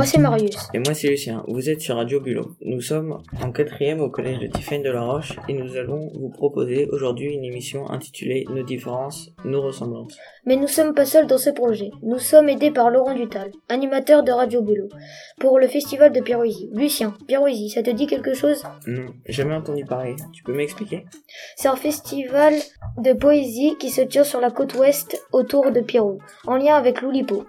Moi c'est Marius. Et moi c'est Lucien, vous êtes sur Radio Bulot. Nous sommes en quatrième au collège de Tiffaine de la Roche et nous allons vous proposer aujourd'hui une émission intitulée Nos différences, nos ressemblances. Mais nous sommes pas seuls dans ce projet. Nous sommes aidés par Laurent Dutal, animateur de Radio Bulot, pour le festival de Pirouésie. Lucien, Pirouésie, ça te dit quelque chose? Non, jamais entendu parler. Tu peux m'expliquer? C'est un festival de poésie qui se tient sur la côte ouest autour de Pirou, en lien avec l'Oulipo.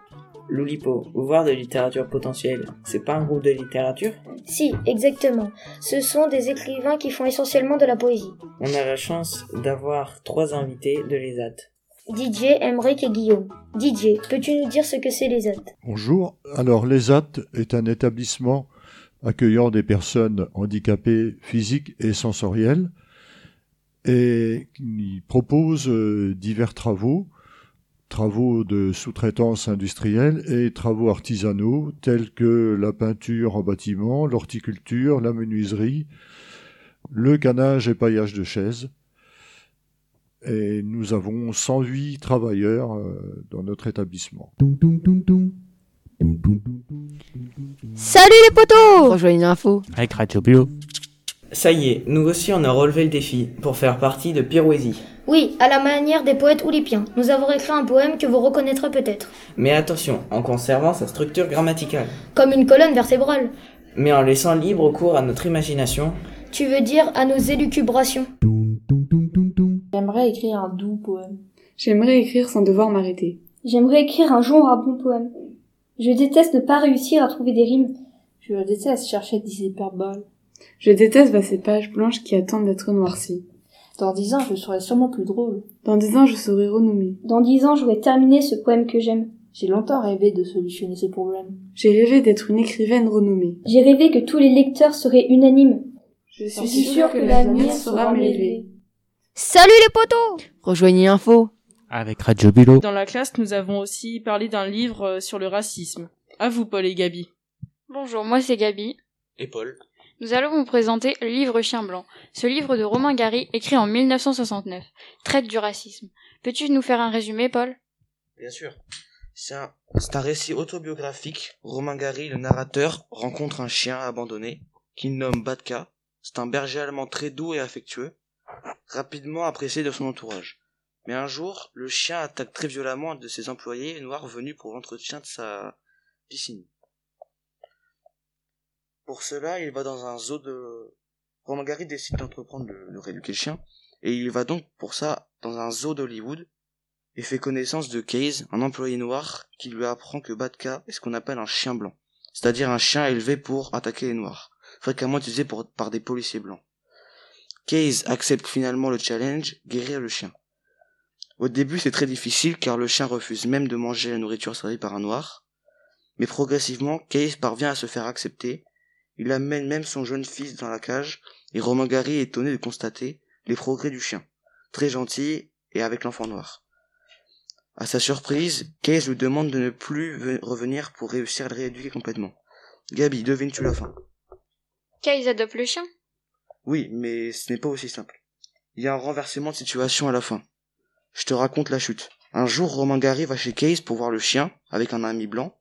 Loulipo, voir de littérature potentielle, c'est pas un groupe de littérature? Si, exactement. Ce sont des écrivains qui font essentiellement de la poésie. On a la chance d'avoir trois invités de l'ESAT. Didier, Emeric et Guillaume. Didier, peux-tu nous dire ce que c'est l'ESAT? Bonjour. Alors, l'ESAT est un établissement accueillant des personnes handicapées physiques et sensorielles et qui propose euh, divers travaux travaux de sous-traitance industrielle et travaux artisanaux tels que la peinture en bâtiment, l'horticulture, la menuiserie, le canage et paillage de chaises. Et nous avons 108 travailleurs euh, dans notre établissement. Salut les potos Rejoignez l'info avec Radio Bio. Ça y est, nous aussi on a relevé le défi pour faire partie de Pirouésie. Oui, à la manière des poètes oulipiens. Nous avons écrit un poème que vous reconnaîtrez peut-être. Mais attention, en conservant sa structure grammaticale. Comme une colonne vertébrale. Mais en laissant libre cours à notre imagination. Tu veux dire à nos élucubrations. J'aimerais écrire un doux poème. J'aimerais écrire sans devoir m'arrêter. J'aimerais écrire un jour un bon poème. Je déteste ne pas réussir à trouver des rimes. Je déteste chercher des hyperboles. Je déteste ces pages blanches qui attendent d'être noircies. Dans dix ans, je serai sûrement plus drôle. Dans dix ans, je serai renommé. Dans dix ans, j'aurai terminé ce poème que j'aime. J'ai longtemps rêvé de solutionner ce problème. J'ai rêvé d'être une écrivaine renommée. J'ai rêvé que tous les lecteurs seraient unanimes. Je suis sûre que, que l'avenir sera m'élever. Salut les potos Rejoignez Info avec Radio Bulot. Dans la classe, nous avons aussi parlé d'un livre euh, sur le racisme. À vous, Paul et Gabi. Bonjour, moi c'est Gabi. Et Paul. Nous allons vous présenter le livre Chien Blanc. Ce livre de Romain Gary, écrit en 1969, traite du racisme. Peux-tu nous faire un résumé, Paul? Bien sûr. C'est un, récit autobiographique. Romain Gary, le narrateur, rencontre un chien abandonné, qu'il nomme Batka. C'est un berger allemand très doux et affectueux, rapidement apprécié de son entourage. Mais un jour, le chien attaque très violemment un de ses employés noirs venus pour l'entretien de sa piscine. Pour cela, il va dans un zoo de... Romain Gary décide d'entreprendre de, rééduquer le chien, et il va donc pour ça dans un zoo d'Hollywood, et fait connaissance de Case, un employé noir, qui lui apprend que Batka est ce qu'on appelle un chien blanc, c'est-à-dire un chien élevé pour attaquer les noirs, fréquemment utilisé par des policiers blancs. Case accepte finalement le challenge, guérir le chien. Au début c'est très difficile car le chien refuse même de manger la nourriture servie par un noir, mais progressivement Case parvient à se faire accepter il amène même son jeune fils dans la cage, et Romain Gary est étonné de constater les progrès du chien, très gentil et avec l'enfant noir. À sa surprise, Case lui demande de ne plus revenir pour réussir à le rééduquer complètement. Gabi, devines-tu la fin? Case adopte le chien Oui, mais ce n'est pas aussi simple. Il y a un renversement de situation à la fin. Je te raconte la chute. Un jour, Romain Gary va chez Case pour voir le chien, avec un ami blanc,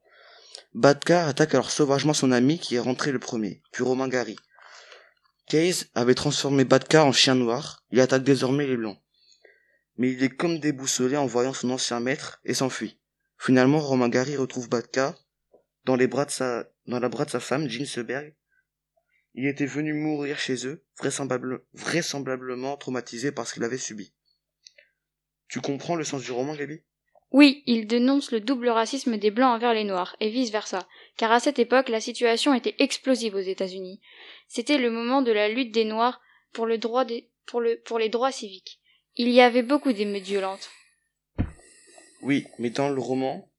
Badka attaque alors sauvagement son ami qui est rentré le premier, puis Romain Gary. Case avait transformé Badka en chien noir, il attaque désormais les blancs. Mais il est comme déboussolé en voyant son ancien maître et s'enfuit. Finalement, Romain Gary retrouve Badka dans les bras de sa, dans la bras de sa femme, Jean Seberg. Il était venu mourir chez eux, vraisemblablement traumatisé par ce qu'il avait subi. Tu comprends le sens du roman, Gabi? Oui, il dénonce le double racisme des Blancs envers les Noirs, et vice-versa, car à cette époque la situation était explosive aux États-Unis. C'était le moment de la lutte des Noirs pour, le droit des... pour, le... pour les droits civiques. Il y avait beaucoup d'émeutes violentes. Oui, mais dans le roman,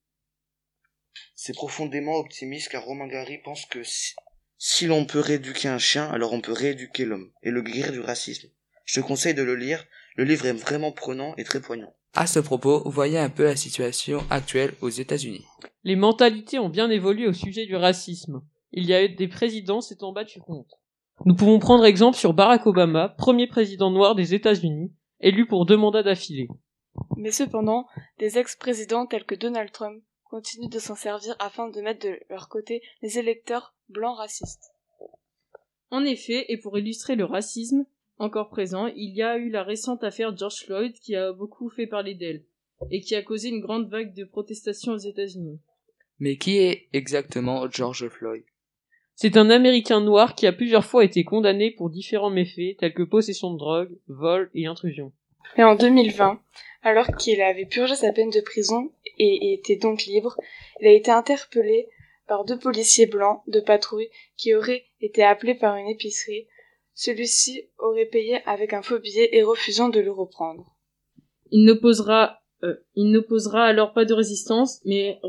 c'est profondément optimiste car Romain Gary pense que si, si l'on peut rééduquer un chien, alors on peut rééduquer l'homme et le guérir du racisme. Je te conseille de le lire, le livre est vraiment prenant et très poignant. À ce propos, voyez un peu la situation actuelle aux États-Unis. Les mentalités ont bien évolué au sujet du racisme. Il y a eu des présidents s'étant battus contre. Nous pouvons prendre exemple sur Barack Obama, premier président noir des États-Unis, élu pour deux mandats d'affilée. Mais cependant, des ex-présidents tels que Donald Trump continuent de s'en servir afin de mettre de leur côté les électeurs blancs racistes. En effet, et pour illustrer le racisme encore présent, il y a eu la récente affaire George Floyd qui a beaucoup fait parler d'elle, et qui a causé une grande vague de protestations aux États-Unis. Mais qui est exactement George Floyd? C'est un Américain noir qui a plusieurs fois été condamné pour différents méfaits tels que possession de drogue, vol et intrusion. Et en 2020, alors qu'il avait purgé sa peine de prison et était donc libre, il a été interpellé par deux policiers blancs de patrouille qui auraient été appelés par une épicerie. Celui-ci aurait payé avec un faux billet et refusant de le reprendre. Il n'opposera euh, il n'opposera alors pas de résistance, mais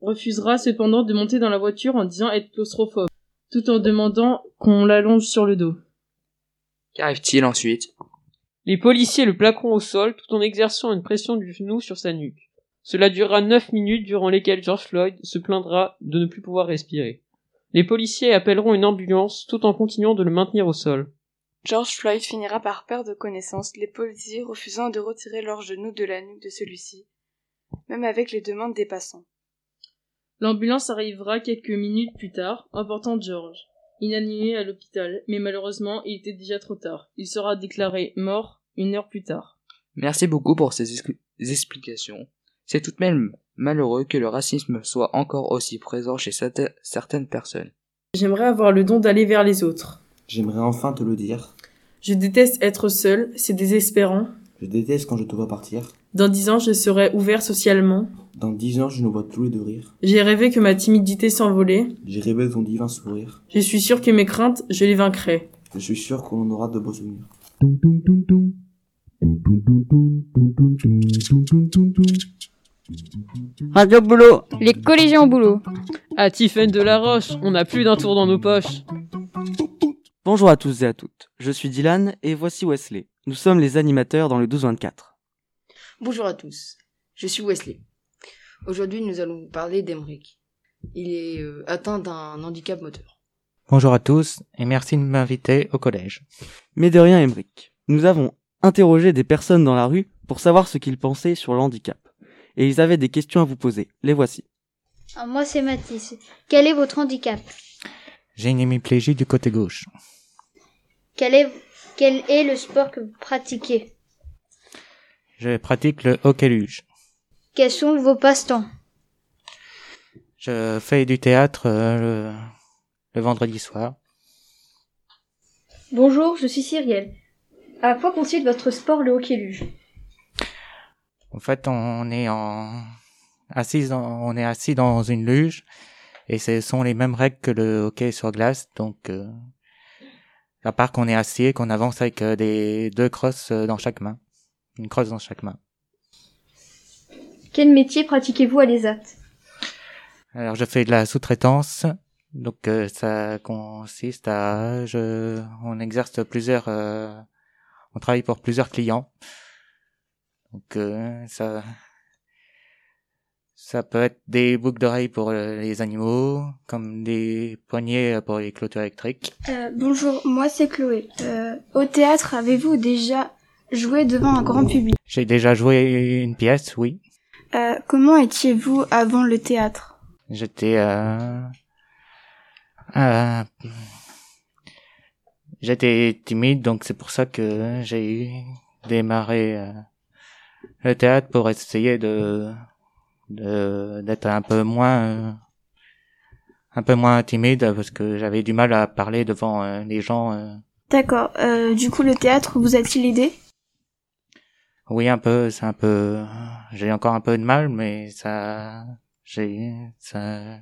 refusera cependant de monter dans la voiture en disant être claustrophobe, tout en demandant qu'on l'allonge sur le dos. Qu'arrive-t-il ensuite? Les policiers le plaqueront au sol tout en exerçant une pression du genou sur sa nuque. Cela durera neuf minutes durant lesquelles George Floyd se plaindra de ne plus pouvoir respirer. Les policiers appelleront une ambulance tout en continuant de le maintenir au sol. George Floyd finira par perdre connaissance, les policiers refusant de retirer leurs genoux de la nuque de celui-ci, même avec les demandes des passants. L'ambulance arrivera quelques minutes plus tard, emportant George, inanimé à l'hôpital, mais malheureusement il était déjà trop tard. Il sera déclaré mort une heure plus tard. Merci beaucoup pour ces explications. C'est tout de même malheureux que le racisme soit encore aussi présent chez certaines personnes. J'aimerais avoir le don d'aller vers les autres. J'aimerais enfin te le dire. Je déteste être seul, c'est désespérant. Je déteste quand je te vois partir. Dans dix ans, je serai ouvert socialement. Dans dix ans, je nous vois tous les deux rire. J'ai rêvé que ma timidité s'envolait. J'ai rêvé de ton divin sourire. Je suis sûr que mes craintes, je les vaincrai. Je suis sûr qu'on aura de beaux souvenirs. Radio Boulot. Les collégiens au boulot. À Tiffaine de la Roche, on a plus d'un tour dans nos poches. Bonjour à tous et à toutes. Je suis Dylan et voici Wesley. Nous sommes les animateurs dans le 1224. Bonjour à tous. Je suis Wesley. Aujourd'hui, nous allons vous parler d'Emeric. Il est euh, atteint d'un handicap moteur. Bonjour à tous et merci de m'inviter au collège. Mais de rien, Emeric. Nous avons interrogé des personnes dans la rue pour savoir ce qu'ils pensaient sur le handicap et ils avaient des questions à vous poser. Les voici. Ah, moi, c'est Mathis. Quel est votre handicap? J'ai une hémiplégie du côté gauche. Quel est, quel est le sport que vous pratiquez? Je pratique le hockey luge. Quels sont vos passe-temps? Je fais du théâtre euh, le, le vendredi soir. Bonjour, je suis Cyrielle. À quoi consiste votre sport, le hockey luge? En fait, on est en assis, on est assis dans une luge et ce sont les mêmes règles que le hockey sur glace. Donc, euh, à part qu'on est assis et qu'on avance avec euh, des deux crosses euh, dans chaque main, une crosse dans chaque main. Quel métier pratiquez-vous à l'ESAT Alors, je fais de la sous-traitance. Donc, ça consiste à, je, on exerce plusieurs, on travaille pour plusieurs clients. Donc euh, ça, ça peut être des boucles d'oreilles pour euh, les animaux, comme des poignées pour les clôtures électriques. Euh, bonjour, moi c'est Chloé. au théâtre, avez-vous déjà joué devant un grand public? J'ai déjà joué une pièce, oui. comment étiez-vous avant le théâtre? J'étais j'étais timide, donc c'est pour ça que j'ai démarré le théâtre pour essayer de d'être un peu moins un peu moins timide parce que j'avais du mal à parler devant euh, les gens. Euh. D'accord. Euh, du coup, le théâtre vous a-t-il aidé? Oui, un peu. C'est un peu. J'ai encore un peu de mal, mais ça, j'ai, ça,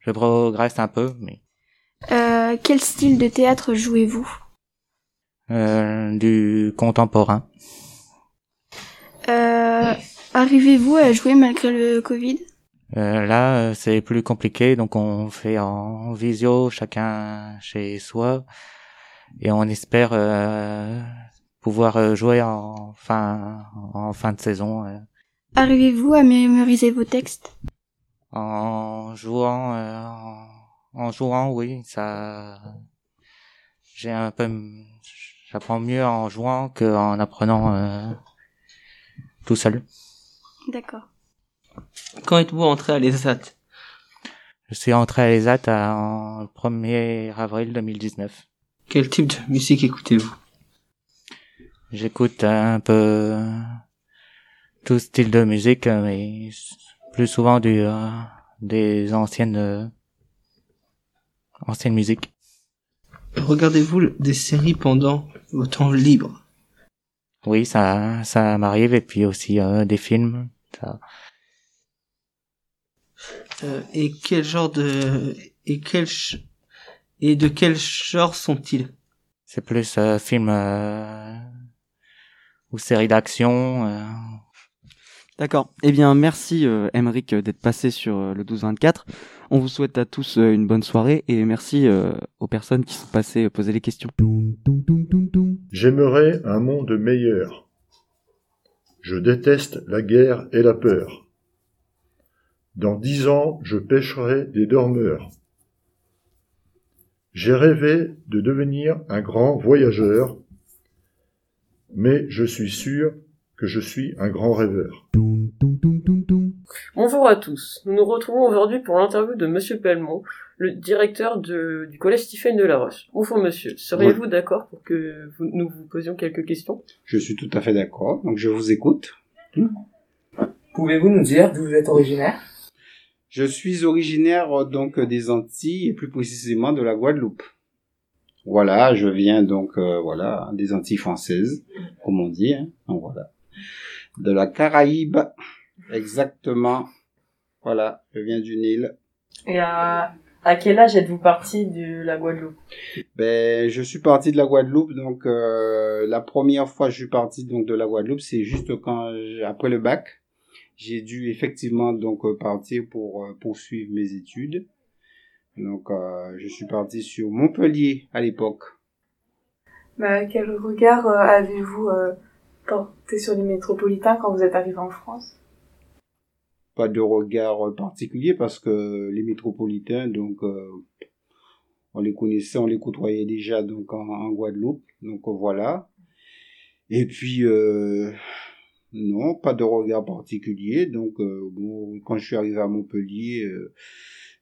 je progresse un peu, mais. quel style de théâtre jouez-vous? Du contemporain. Euh, arrivez-vous à jouer malgré le Covid? Euh, Là, euh, c'est plus compliqué, donc on fait en visio, chacun chez soi, et on espère euh, pouvoir jouer en fin, en fin de saison. Arrivez-vous à mémoriser vos textes? En jouant, en, en, jouant, oui, ça, j'ai un peu, j'apprends mieux en jouant qu'en apprenant tout seul. D'accord. Quand êtes-vous entré à l'ESAT? Je suis entré à l'ESAT en 1er avril 2019. Quel type de musique écoutez-vous? J'écoute un peu tout style de musique, mais plus souvent du, euh, des anciennes, euh, anciennes musiques. Regardez-vous des séries pendant vos temps libres Oui, ça, ça m'arrive, et puis aussi euh, des films. Ça. Euh, et quel genre de et quel ch- et de quel genre sont-ils? C'est plus euh, film euh, ou série d'action. D'accord. Eh bien, merci euh, Emeric euh, d'être passé sur euh, le 12-24. On vous souhaite à tous euh, une bonne soirée et merci euh, aux personnes qui sont passées euh, poser les questions. J'aimerais un monde meilleur. Je déteste la guerre et la peur. Dans dix ans, je pêcherai des dormeurs. J'ai rêvé de devenir un grand voyageur, mais je suis sûr que je suis un grand rêveur. Bonjour à tous. Nous nous retrouvons aujourd'hui pour l'interview de Monsieur Pellemont, le directeur de- du collège Stephen de la Roche. Bonjour monsieur. Seriez-vous d'accord pour que vous- nous vous posions quelques questions? Je suis tout à fait d'accord, donc je vous écoute. Pouvez-vous nous dire d'où vous êtes originaire? Je suis originaire euh, donc des Antilles et plus précisément de la Guadeloupe. Voilà, je viens donc euh, voilà des Antilles françaises, comme on dit. Hein, donc voilà, de la Caraïbe, exactement. Voilà, je viens d'une île. Et à, à quel âge êtes-vous parti de la Guadeloupe Ben, je suis parti de la Guadeloupe, donc euh, la première fois que je suis parti donc de la Guadeloupe, c'est juste quand j'ai- après le bac, j'ai dû effectivement donc euh, partir pour euh, poursuivre mes études. Donc euh, je suis parti sur Montpellier à l'époque. Bah, quel regard euh, avez-vous euh, porté sur les métropolitains quand vous êtes arrivé en France? Pas de regard euh, particulier parce que les métropolitains donc euh, on les connaissait, on les côtoyait déjà donc en, Guadeloupe. Donc euh, voilà. Et puis non, pas de regard particulier. Donc quand je suis arrivé à Montpellier, euh,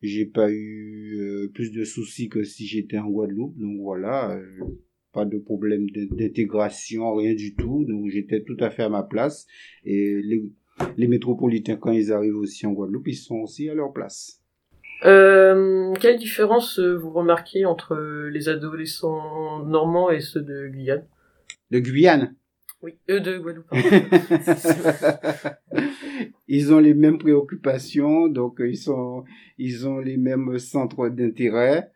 j'ai pas eu plus de soucis que si j'étais en Guadeloupe. Donc voilà, pas de problème d'in- d'intégration, rien du tout. Donc j'étais tout à fait à ma place. Et les, les métropolitains, quand ils arrivent aussi en Guadeloupe, ils sont aussi à leur place. Euh, quelle différence euh, vous remarquez entre les adolescents normands et ceux de Guyane? De Guyane? Oui, eux de Guadeloupe. ils ont les mêmes préoccupations, donc euh, ils sont, ils ont les mêmes centres d'intérêt.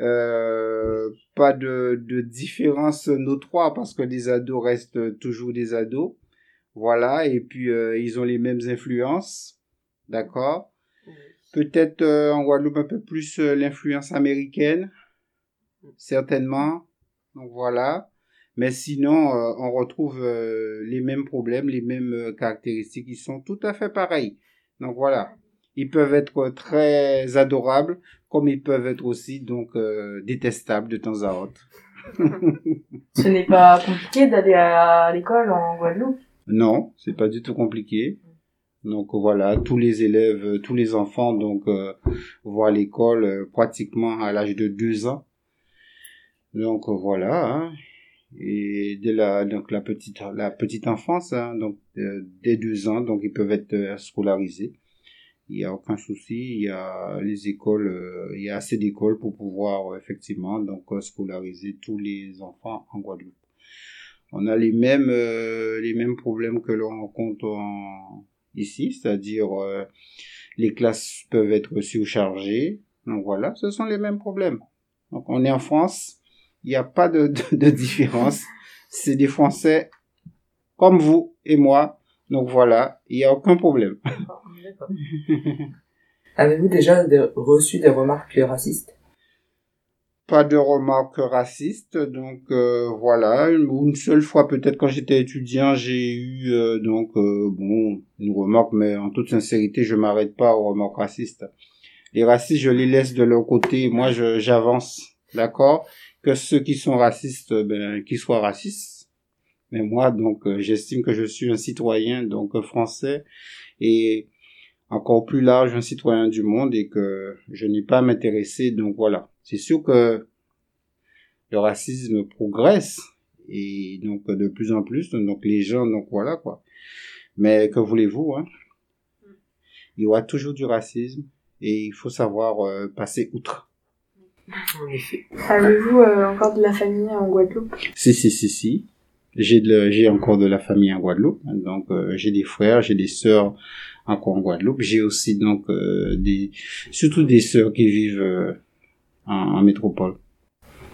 Euh, pas de, de différence notoire parce que les ados restent toujours des ados. Voilà, et puis euh, ils ont les mêmes influences, d'accord? Peut-être euh, en Guadeloupe un peu plus euh, l'influence américaine, certainement. Donc voilà. Mais sinon, euh, on retrouve les mêmes problèmes, les mêmes caractéristiques. Ils sont tout à fait pareils. Donc voilà. Ils peuvent être très adorables, comme ils peuvent être aussi donc euh, détestables de temps à autre. Ce n'est pas compliqué d'aller à l'école en Guadeloupe. Non, c'est pas du tout compliqué. Donc voilà, tous les élèves, euh, tous les enfants donc euh, vont à l'école euh, pratiquement à l'âge de deux ans. Donc euh, voilà. hein. Et dès la donc la petite la petite enfance, hein, donc euh, dès deux ans, donc ils peuvent être scolarisés. Il y a aucun souci. Il y a les écoles, euh, il y a assez d'écoles pour pouvoir euh, effectivement donc euh, scolariser tous les enfants en Guadeloupe on a les mêmes euh, les mêmes problèmes que l'on rencontre en, ici, c'est-à-dire les classes peuvent être surchargées. Donc voilà, ce sont les mêmes problèmes. Donc on est en France, il n'y a pas de, de, de différence. C'est des Français comme vous et moi. Donc voilà, il n'y a aucun problème. Avez-vous déjà de- reçu des remarques racistes? Pas de remarques racistes donc euh, voilà. Une, une seule fois peut-être quand j'étais étudiant j'ai eu euh, donc euh, bon une remarque mais en toute sincérité je m'arrête pas aux remarques racistes. Les racistes je les laisse de leur côté. Moi je j'avance d'accord? Que ceux qui sont racistes ben qu'ils soient racistes. Mais moi donc euh, j'estime que je suis un citoyen donc français. Et encore plus large, un citoyen du monde et que je n'ai pas à m'intéresser. Donc voilà, c'est sûr que le racisme progresse et donc de plus en plus. Donc les gens, donc voilà quoi. Mais que voulez-vous hein? Il y aura toujours du racisme et il faut savoir euh, passer outre. En effet. Avez-vous euh, encore de la famille en Guadeloupe? Si si si si. J'ai j'ai encore de la famille en Guadeloupe. Donc euh, j'ai des frères, j'ai des sœurs encore en Guadeloupe. J'ai aussi donc euh, des surtout des sœurs qui vivent euh, en, en métropole.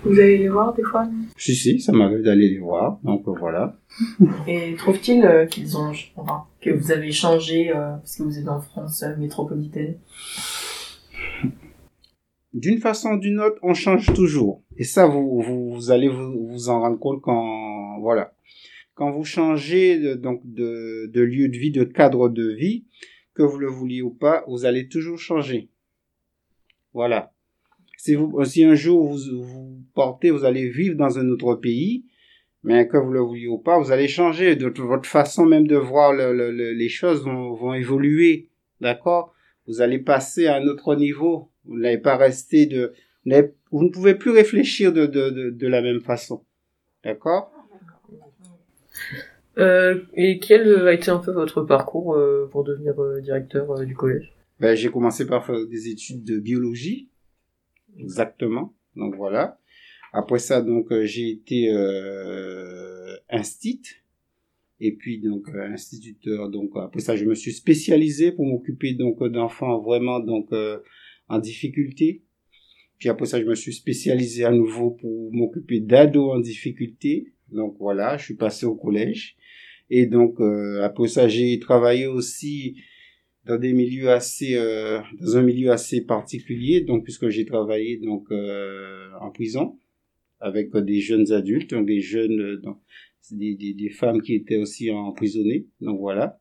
Vous allez les voir des fois? Si si, ça m'arrive d'aller les voir. Donc euh, voilà. Et trouve-t-il euh, qu'ils ont, enfin, que vous avez changé euh, parce que vous êtes en France euh, métropolitaine? D'une façon ou d'une autre, on change toujours. Et ça, vous, vous, vous allez vous, vous en rendre compte quand, voilà. Quand vous changez de, donc de, lieu de vie, de cadre de vie, que vous le vouliez ou pas, vous allez toujours changer. Voilà. Si un jour vous, vous portez, vous allez vivre dans un autre pays, mais que vous le vouliez ou pas, vous allez changer. De votre façon même de voir le, le, le- les choses vont, évoluer. D'accord? Vous allez passer à un autre niveau. Vous n'allez pas rester de, vous ne pouvez plus réfléchir de la même façon. D'accord? Euh, et quel a été un peu votre parcours euh, pour devenir euh, directeur du collège? Ben, j'ai commencé par faire des études de biologie. Exactement. Donc voilà. Après ça, donc, j'ai été instit. Et puis, donc, instituteur. Donc, après ça, je me suis spécialisé pour m'occuper, donc, d'enfants vraiment, donc, en difficulté. Puis après ça, je me suis spécialisé à nouveau pour m'occuper d'ados en difficulté. Donc voilà, je suis passé au collège. Et donc euh, après ça, j'ai travaillé aussi dans des milieux assez, euh, dans un milieu assez particulier. Donc puisque j'ai travaillé donc euh, en prison avec des jeunes adultes, donc des jeunes, euh, donc, des, des, des femmes qui étaient aussi emprisonnées. Donc voilà.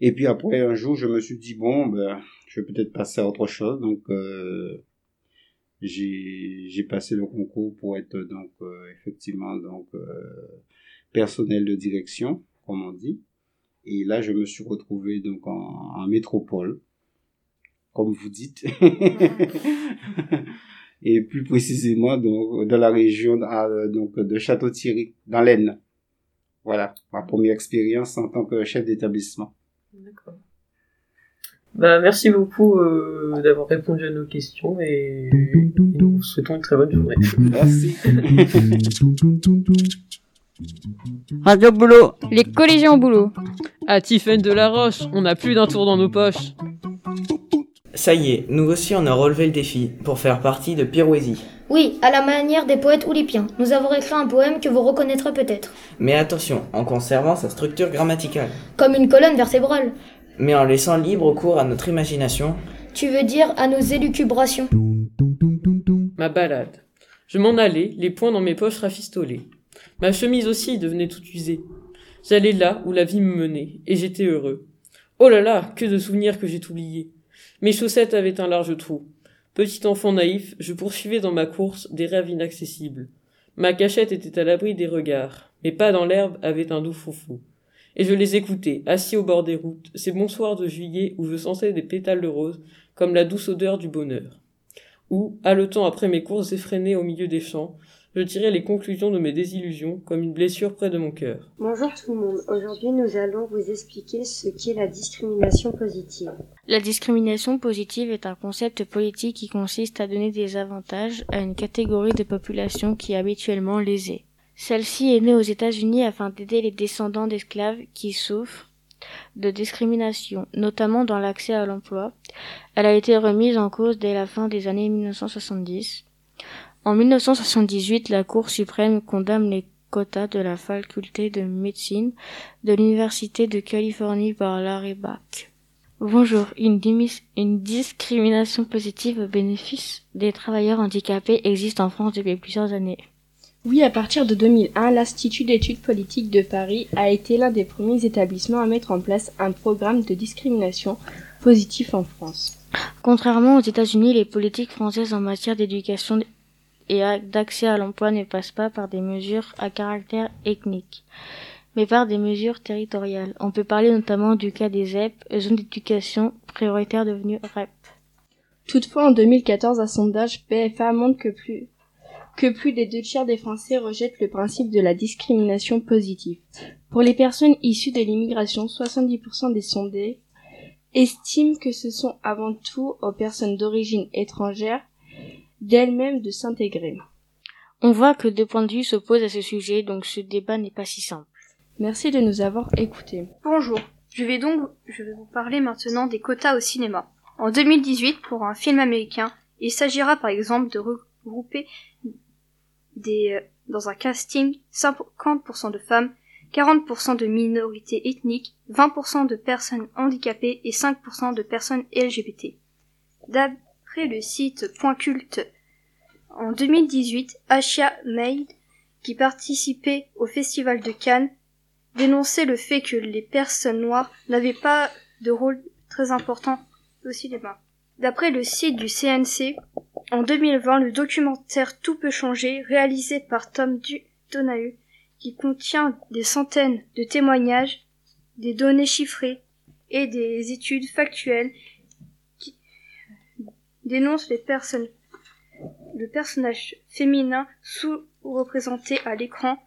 Et puis après un jour, je me suis dit bon, ben, je vais peut-être passer à autre chose. Donc euh, j'ai j'ai passé le concours pour être donc euh, effectivement donc euh, personnel de direction comme on dit. Et là je me suis retrouvé donc en, en métropole comme vous dites. Et plus précisément donc dans la région ah, donc de Château-Thierry dans l'Aisne. Voilà ma première expérience en tant que chef d'établissement. D'accord. Bah, merci beaucoup euh, d'avoir répondu à nos questions et, et nous vous souhaitons une très bonne journée. Merci. Radio Boulot. Les collégiens au boulot. À Tiffaine de la Roche, on a plus d'un tour dans nos poches. Ça y est, nous aussi on a relevé le défi pour faire partie de Pirouésie. Oui, à la manière des poètes oulipiens, nous avons écrit un poème que vous reconnaîtrez peut-être. Mais attention, en conservant sa structure grammaticale. Comme une colonne vertébrale. Mais en laissant libre cours à notre imagination. Tu veux dire à nos élucubrations. Ma balade. Je m'en allais, les poings dans mes poches rafistolées. Ma chemise aussi devenait toute usée. J'allais là où la vie me menait, et j'étais heureux. Oh là là, que de souvenirs que j'ai oubliés. Mes chaussettes avaient un large trou. Petit enfant naïf, je poursuivais dans ma course des rêves inaccessibles. Ma cachette était à l'abri des regards. Mes pas dans l'herbe avaient un doux foufou. Et je les écoutais, assis au bord des routes, ces bons soirs de juillet où je sentais des pétales de rose, comme la douce odeur du bonheur. Ou, haletant après mes courses effrénées au milieu des champs, je tirais les conclusions de mes désillusions comme une blessure près de mon cœur. Bonjour tout le monde. Aujourd'hui, nous allons vous expliquer ce qu'est la discrimination positive. La discrimination positive est un concept politique qui consiste à donner des avantages à une catégorie de population qui est habituellement lésée. Celle-ci est née aux États-Unis afin d'aider les descendants d'esclaves qui souffrent de discrimination, notamment dans l'accès à l'emploi. Elle a été remise en cause dès la fin des années 1970. En 1978, la Cour suprême condamne les quotas de la faculté de médecine de l'Université de Californie par Larry Bach. Bonjour, une, discrimination positive au bénéfice des travailleurs handicapés existe en France depuis plusieurs années. Oui, à partir de 2001, l'Institut d'études politiques de Paris a été l'un des premiers établissements à mettre en place un programme de discrimination positif en France. Contrairement aux États-Unis, les politiques françaises en matière d'éducation et d'accès à l'emploi ne passent pas par des mesures à caractère ethnique, mais mais par des mesures territoriales. On peut parler notamment du cas des ZEP, zones d'éducation prioritaire devenues REP. Toutefois, en 2014, un sondage PFA montre que plus, que plus des deux tiers des Français rejettent le principe de la discrimination positive. Pour les personnes issues de l'immigration, 70% des sondés estiment que ce sont avant tout aux personnes d'origine étrangère d'elles-mêmes de s'intégrer. On voit que deux points de vue s'opposent à ce sujet, donc ce débat n'est pas si simple. Merci de nous avoir écoutés. Bonjour, je vais donc je vais vous parler maintenant des quotas au cinéma. En 2018, pour un film américain, il s'agira par exemple de regrouper euh, dans un casting 50% de femmes, 40% de minorités ethniques, 20% de personnes handicapées et 5% de personnes LGBT. D'après le site Point Culte, en 2018, Asha Maid, qui participait au Festival de Cannes, dénonçait le fait que les personnes noires n'avaient pas de rôle très important au cinéma. D'après le site du CNC, en 2020, le documentaire Tout peut changer, réalisé par Tom du Donahue, qui contient des centaines de témoignages, des données chiffrées et des études factuelles qui dénoncent les personnes, le personnage féminin sous-représenté à l'écran,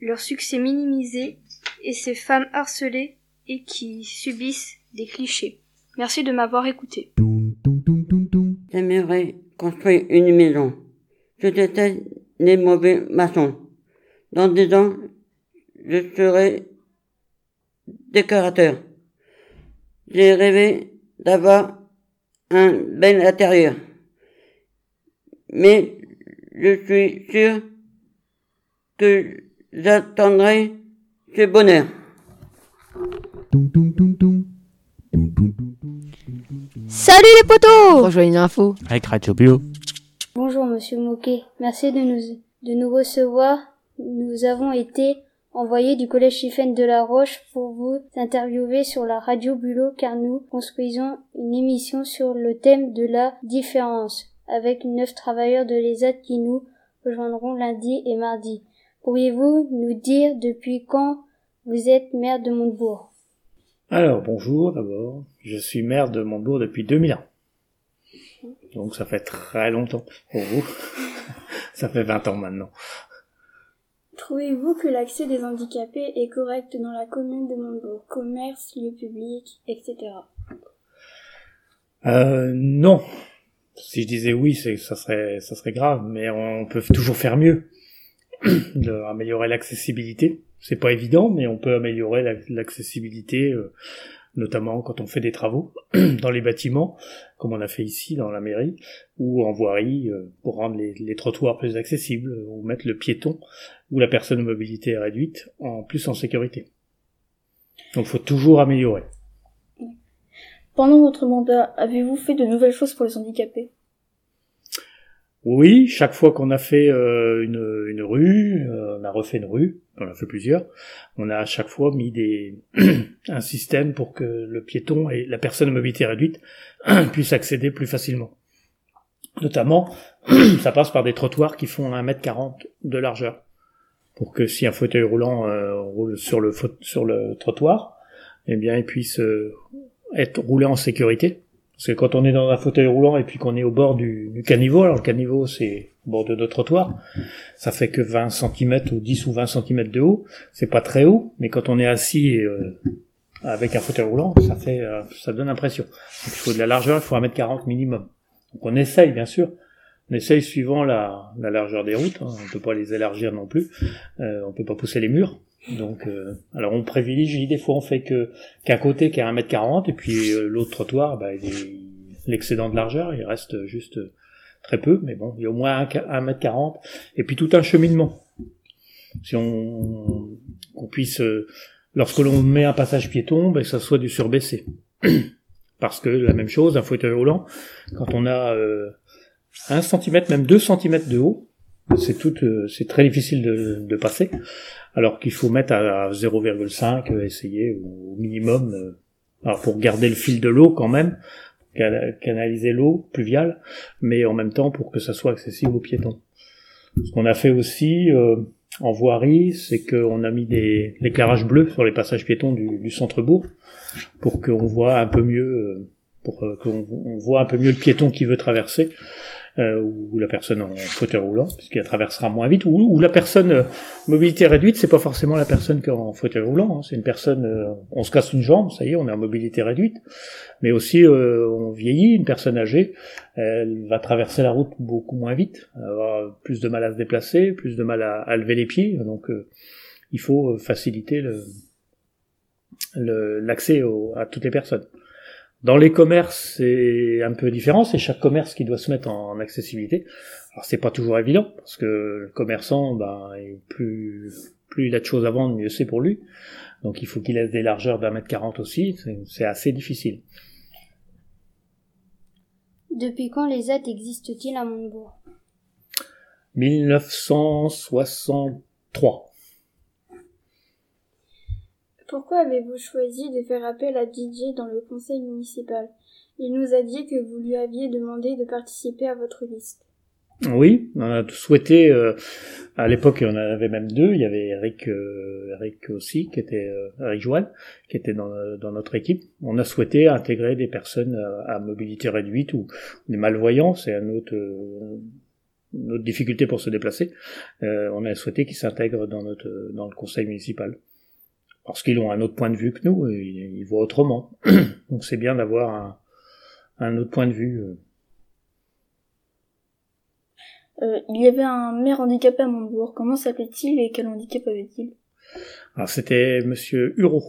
leur succès minimisé et ces femmes harcelées et qui subissent des clichés. Merci de m'avoir écouté. J'aimerais construire une maison. Je déteste les mauvais maçons. Dans dix ans, je serai décorateur. J'ai rêvé d'avoir un bel intérieur. Mais je suis sûr que j'attendrai ce bonheur. Salut les potos Rejoignez l'info Avec Radio Bio. Bonjour Monsieur Moquet, merci de nous, de nous recevoir. Nous avons été envoyés du collège Chiffen de la Roche pour vous interviewer sur la radio Bulot car nous construisons une émission sur le thème de la différence avec neuf travailleurs de l'ESAT qui nous rejoindront lundi et mardi. Pourriez-vous nous dire depuis quand vous êtes maire de Montebourg? Alors, bonjour d'abord. Je suis maire de Montebourg depuis 2001. Donc ça fait très longtemps pour vous. ça fait 20 ans maintenant. Trouvez-vous que l'accès des handicapés est correct dans la commune de Montebourg? Commerce, lieux publics, etc. Euh, non. Si je disais oui, c'est ça serait ça serait grave, mais on peut toujours faire mieux. de améliorer l'accessibilité. C'est pas évident, mais on peut améliorer la- l'accessibilité, euh, notamment quand on fait des travaux dans les bâtiments, comme on a fait ici dans la mairie, ou en voirie euh, pour rendre les, les trottoirs plus accessibles, euh, ou mettre le piéton ou la personne à mobilité réduite en plus en sécurité. Donc, faut toujours améliorer. Pendant votre mandat, avez-vous fait de nouvelles choses pour les handicapés? Oui, chaque fois qu'on a fait euh, une, rue, euh, on a refait une rue, on a fait plusieurs, on a à chaque fois mis des un système pour que le piéton et la personne à mobilité réduite puissent accéder plus facilement. Notamment, ça passe par des trottoirs qui font 1m40 de largeur. Pour que si un fauteuil roulant euh, roule sur le, sur le trottoir, eh bien, il puisse être roulé en sécurité. Parce que quand on est dans un fauteuil roulant et puis qu'on est au bord du, du caniveau, alors le caniveau c'est au bord de notre trottoir, ça fait que 20 cm ou 10 ou 20 cm de haut, c'est pas très haut, mais quand on est assis euh, avec un fauteuil roulant, ça fait euh, ça donne l'impression. Donc il faut de la largeur, il faut 1m40 minimum. Donc on essaye bien sûr, on essaye suivant la, la largeur des routes, hein. on peut pas les élargir non plus, euh, on peut pas pousser les murs. Donc, euh, alors on privilégie, des fois on fait que qu'un côté qui a 1m40 et puis euh, l'autre trottoir, bah, est- l'excédent de largeur, il reste juste euh, très peu, mais bon, il y a au moins 1m40 et puis tout un cheminement. Si on qu'on puisse, euh, lorsque l'on met un passage piéton, ben, que ça soit du surbaissé. Parce que la même chose, un fauteuil roulant, quand on a euh, un centimètre, même deux centimètres de haut, c'est tout, c'est très difficile de, de passer. Alors qu'il faut mettre à, à 0,5, euh, essayer au minimum, euh, alors pour garder le fil de l'eau quand même, cana- canaliser l'eau pluviale, mais en même temps pour que ça soit accessible aux piétons. Ce qu'on a fait aussi, euh, en voirie, c'est qu'on a mis des l'éclairage bleu sur les passages piétons du, du centre-bourg pour qu'on voit un peu mieux, pour qu'on on voit un peu mieux le piéton qui veut traverser euh, ou la personne en fauteuil roulant, puisqu'elle traversera moins vite, ou, ou la personne euh, mobilité réduite, c'est pas forcément la personne qui est en fauteuil roulant, hein, c'est une personne, euh, on se casse une jambe, ça y est, on est en mobilité réduite, mais aussi euh, on vieillit, une personne âgée, elle va traverser la route beaucoup moins vite, elle avoir plus de mal à se déplacer, plus de mal à, à lever les pieds, donc euh, il faut faciliter le l'accès à toutes les personnes. Dans les commerces, c'est un peu différent, c'est chaque commerce qui doit se mettre en, accessibilité. Alors c'est pas toujours évident, parce que le commerçant, ben, plus, plus il a de choses à vendre, mieux c'est pour lui. Donc il faut qu'il laisse des largeurs d'un mètre quarante aussi, c'est assez difficile. Depuis quand les ZAD existent-ils à Montebourg? 1963. Pourquoi avez-vous choisi de faire appel à DJ dans le conseil municipal? Il nous a dit que vous lui aviez demandé de participer à votre liste. Oui, on a souhaité. Euh, à l'époque, on en avait même deux. Il y avait Eric, euh, Eric aussi, qui était euh, Eric Joël, qui était dans, notre équipe. On a souhaité intégrer des personnes à, mobilité réduite ou des malvoyants. C'est un autre difficulté pour se déplacer. on a souhaité qu'ils s'intègrent dans notre dans le conseil municipal parce qu'ils ont un autre point de vue que nous, et ils, voient autrement. Donc c'est bien d'avoir un, un, autre point de vue. Euh. Euh, il y avait un maire handicapé à Montebourg. Comment s'appelait-il et quel handicap avait-il? Alors c'était Monsieur Hureau.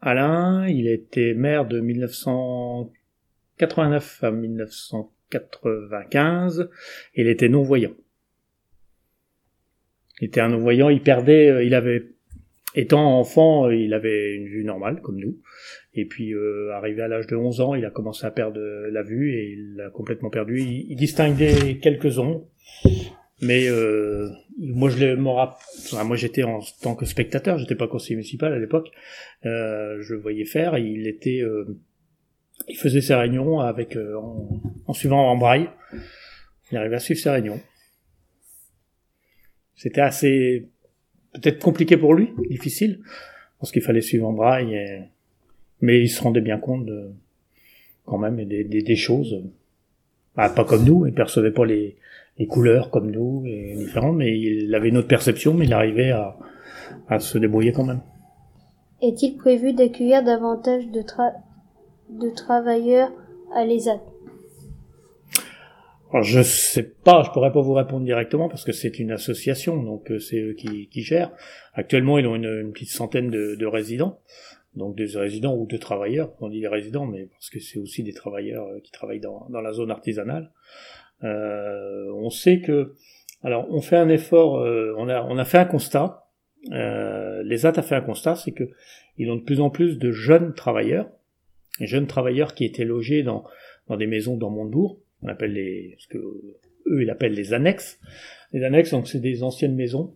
Alain, il était maire de 1989 à 1995. Et il était non-voyant. Il était un non-voyant, il perdait, euh, il avait Étant enfant, euh, il avait une vue normale, comme nous. Et puis, euh, arrivé à l'âge de 11 ans, il a commencé à perdre la vue et il l'a complètement perdu. Il, distinguait quelques ondes. Mais euh, moi, je l'ai, moi, j'étais en tant que spectateur, j'étais pas conseiller municipal à l'époque. Euh, je le voyais faire. il était, euh, il faisait ses réunions avec en, en, suivant en braille. Il arrivait à suivre ses réunions. C'était assez peut-être compliqué pour lui, difficile, parce qu'il fallait suivre en braille, mais il se rendait bien compte de, quand même des, des, choses. Bah, pas comme nous, il percevait pas les, couleurs comme nous, et différents, mais il avait une autre perception, mais il arrivait à, se débrouiller quand même. Est-il prévu d'accueillir davantage de, de travailleurs à l'ESAT? Alors je sais pas, je pourrais pas vous répondre directement parce que c'est une association, donc euh, c'est eux qui, qui, gèrent. Actuellement, ils ont une, une petite centaine de, de, résidents, donc des résidents ou de travailleurs. On dit des résidents, mais parce que c'est aussi des travailleurs euh, qui travaillent dans, dans la zone artisanale. Euh, on sait que, alors on fait un effort, euh, on a on a fait un constat. Euh, les AT a fait un constat, c'est que ils ont de plus en plus de jeunes travailleurs, jeunes travailleurs qui étaient logés dans dans des maisons dans Montebourg on appelle les, ce que eux ils appellent les annexes. Les annexes, donc c'est des anciennes maisons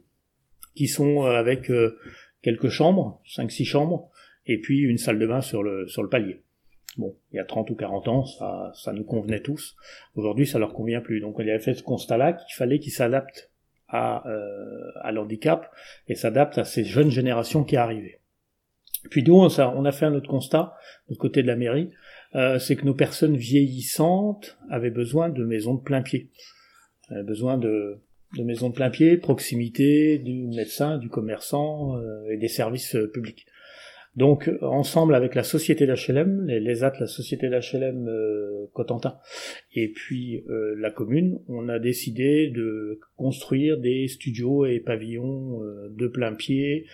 qui sont euh, avec euh, quelques chambres, 5-6 chambres, et puis une salle de bain sur le, sur le palier. Bon, il y a 30 ou 40 ans, ça, ça nous convenait tous. Aujourd'hui, ça leur convient plus. Donc, on avait fait ce constat-là qu'il fallait qu'ils s'adaptent à, euh, à l'handicap et s'adaptent à ces jeunes générations qui arrivaient. Puis nous, on a, on a fait un autre constat, de côté de la mairie, euh, c'est que nos personnes vieillissantes avaient besoin de maisons de plein pied. Avaient besoin de, de maisons de plein pied, proximité du médecin, du commerçant euh, et des services euh, publics. Donc, ensemble avec la société d'HLM, les, les AT, la société d'HLM Cotentin, et puis la commune, on a décidé de construire des studios et pavillons de plein pied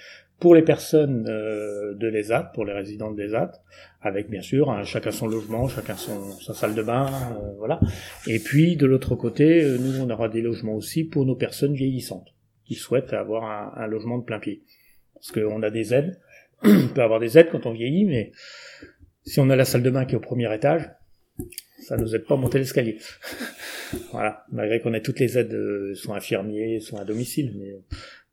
pour les personnes euh, de l'ESAT, pour les résidents de l'ESAT, avec bien sûr hein, chacun son logement, chacun son, sa salle de bain, euh, voilà. Et puis de l'autre côté, euh, nous on aura des logements aussi pour nos personnes vieillissantes qui souhaitent avoir un, un logement de plein pied, parce qu'on a des aides, on peut avoir des aides quand on vieillit, mais si on a la salle de bain qui est au premier étage, ça nous aide pas à monter l'escalier. voilà, malgré qu'on ait toutes les aides, sont infirmiers, sont à domicile, mais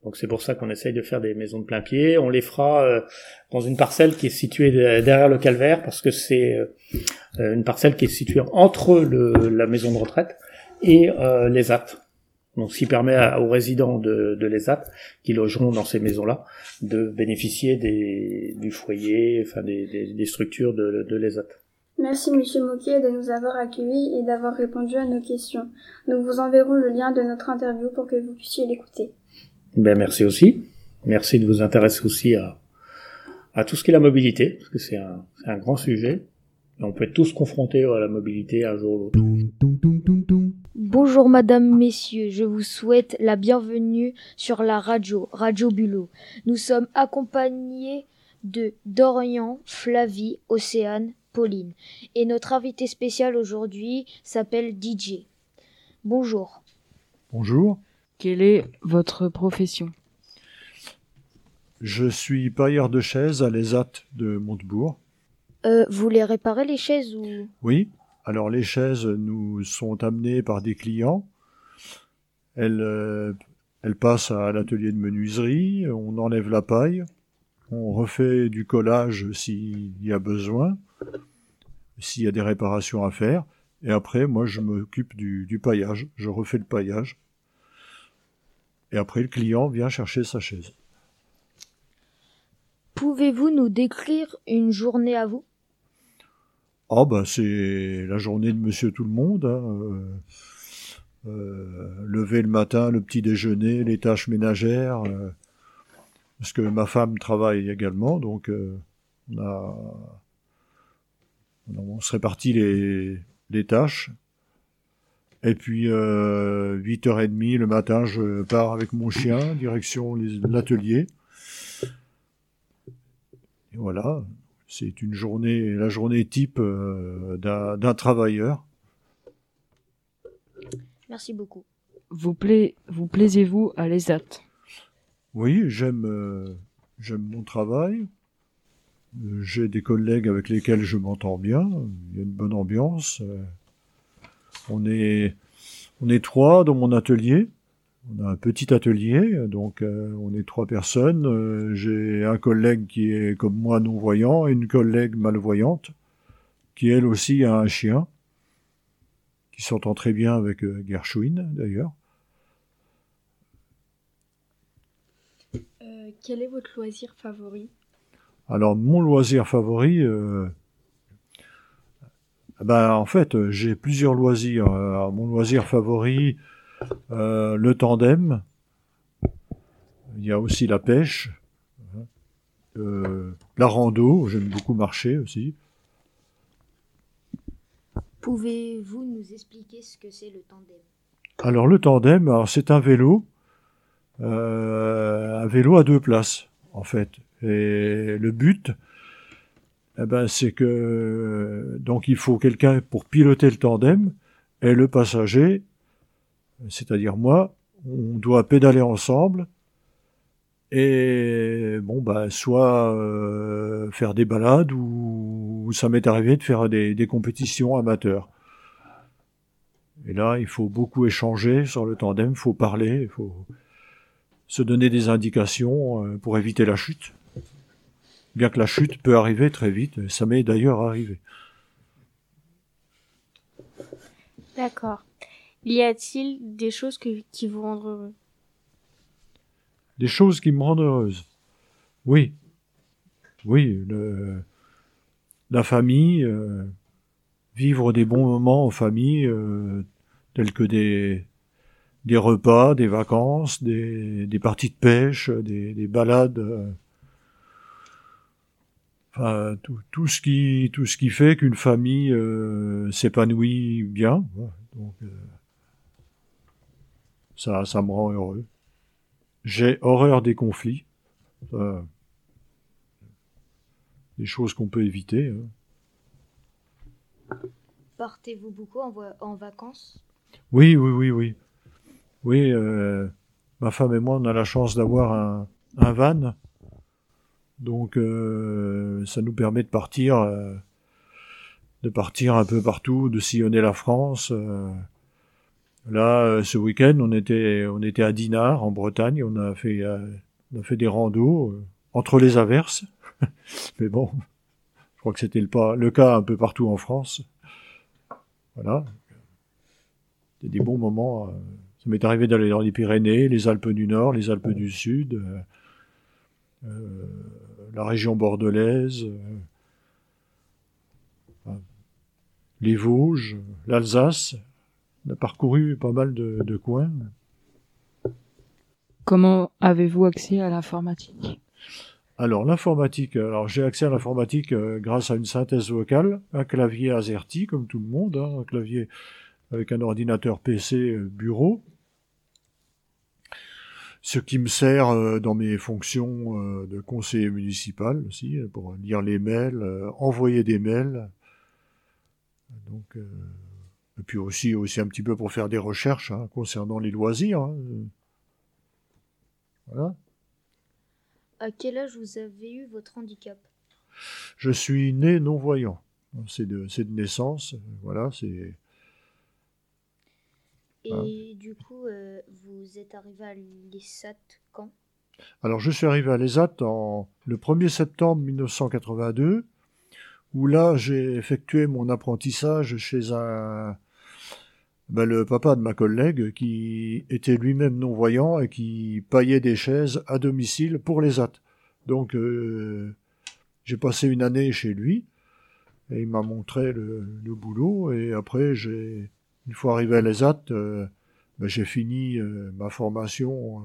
donc c'est pour ça qu'on essaye de faire des maisons de plein pied. On les fera euh, dans une parcelle qui est située derrière le calvaire parce que c'est euh, une parcelle qui est située entre le, la maison de retraite et euh, les. Donc, ce qui permet aux résidents de, de qui logeront dans ces maisons-là, de bénéficier du foyer, enfin des, structures de, de. Merci Monsieur Moquet de nous avoir accueillis et d'avoir répondu à nos questions. Nous vous enverrons le lien de notre interview pour que vous puissiez l'écouter. Ben, merci aussi. Merci de vous intéresser aussi à, à tout ce qui est la mobilité, parce que c'est un, c'est un grand sujet. Et on peut être tous confrontés à la mobilité un jour ou l'autre. Bonjour Madame, Messieurs, je vous souhaite la bienvenue sur la radio, Radio Bulot. Nous sommes accompagnés de Dorian, Flavie, Océane, Pauline. Et notre invité spécial aujourd'hui s'appelle DJ. Bonjour. Bonjour. Quelle est votre profession? Je suis pailleur de chaises à l'ESAT de Montebourg. Euh, vous voulez réparer les chaises ou? Oui. Alors les chaises nous sont amenées par des clients. Elles, euh, elles passent à l'atelier de menuiserie, on enlève la paille, on refait du collage s'il y a besoin, s'il y a des réparations à faire, et après moi je m'occupe du, du paillage, je refais le paillage. Et après le client vient chercher sa chaise. Pouvez-vous nous décrire une journée à vous? Ah bah c'est la journée de Monsieur Tout le Monde. hein, euh, euh, lever le matin, le petit déjeuner, les tâches ménagères. euh, parce que ma femme travaille également, donc euh, on a on se répartit les, les tâches. Et puis euh, 8h30 le matin, je pars avec mon chien, direction l'atelier. Et voilà, c'est une journée, la journée type euh, d'un d'un travailleur. Merci beaucoup. Vous, pla- vous plaisez-vous à l'ESAT Oui, j'aime euh, j'aime mon travail. Euh, J'ai des collègues avec lesquels je m'entends bien. Il y a une bonne ambiance. On est on est trois dans mon atelier. On a un petit atelier, donc euh, on est trois personnes. Euh, J'ai un collègue qui est comme moi non-voyant et une collègue malvoyante qui elle aussi a un chien qui s'entend très bien avec euh, Gershwin d'ailleurs. Euh, quel est votre loisir favori? Alors, mon loisir favori, ben, en fait, euh, j'ai plusieurs loisirs. Euh, alors, mon loisir favori, euh, le tandem. Il y a aussi la pêche. Euh, la rando, j'aime beaucoup marcher aussi. Pouvez-vous nous expliquer ce que c'est le tandem? Alors, le tandem, alors, c'est un vélo. euh, un vélo à deux places, en fait. Et le but, eh ben, c'est que donc il faut quelqu'un pour piloter le tandem et le passager, c'est-à-dire moi, on doit pédaler ensemble et bon bah soit euh, faire des balades ou, ça m'est arrivé de faire des, des compétitions amateurs. Et là, il faut beaucoup échanger sur le tandem, il faut parler, il faut se donner des indications euh, pour éviter la chute. Bien que la chute peut arriver très vite, ça m'est d'ailleurs arrivé. D'accord. Y a-t-il des choses que- qui vous rendent heureux? Des choses qui me rendent heureuse. Oui. Oui, le, la famille, euh, vivre des bons moments en famille, euh, tels que des, des repas, des vacances, des, des parties de pêche, des, des balades. euh, enfin, tout, tout ce qui, tout ce qui fait qu'une famille euh, s'épanouit bien. Donc, euh, ça, ça me rend heureux. J'ai horreur des conflits. Ça, des choses qu'on peut éviter. hein. Partez-vous beaucoup en, en vacances? Oui, oui, oui, oui. Oui, euh, ma femme et moi, on a la chance d'avoir un, un van. Donc, euh, ça nous permet de partir, euh, de partir un peu partout, de sillonner la France. euh. Là, ce week-end, on était, on était à Dinard, en Bretagne. On a fait, on a fait des randos entre les averses. Mais bon, je crois que c'était le, cas un peu partout en France. Voilà. C'était des bons moments. Ça m'est arrivé d'aller dans les Pyrénées, les Alpes du Nord, les Alpes du Sud, la région bordelaise, euh, les Vosges, l'Alsace. On a parcouru pas mal de, de coins. Comment avez-vous accès à l'informatique? Alors l'informatique, alors j'ai accès à l'informatique euh, grâce à une synthèse vocale, un clavier AZERTY comme tout le monde, hein, un clavier avec un ordinateur PC euh, bureau, ce qui me sert euh, dans mes fonctions euh, de conseiller municipal aussi, euh, pour lire les mails, envoyer des mails, donc et puis aussi aussi un petit peu pour faire des recherches hein, concernant les loisirs. hein. Voilà. À quel âge vous avez eu votre handicap? Je suis né non-voyant. C'est de, c'est de naissance. Voilà, c'est. Et Hein. du coup, euh, vous êtes arrivé à l'ISAT quand? Alors, je suis arrivé à l'ESAT en le 1er septembre 1982, où là, j'ai effectué mon apprentissage chez un. ben, le papa de ma collègue qui était lui-même non-voyant et qui paillait des chaises à domicile pour l'ESAT. Donc, euh, j'ai passé une année chez lui et il m'a montré le, le boulot. Et après, j'ai, une fois arrivé à l'ESAT, euh, ben, j'ai fini euh, ma formation.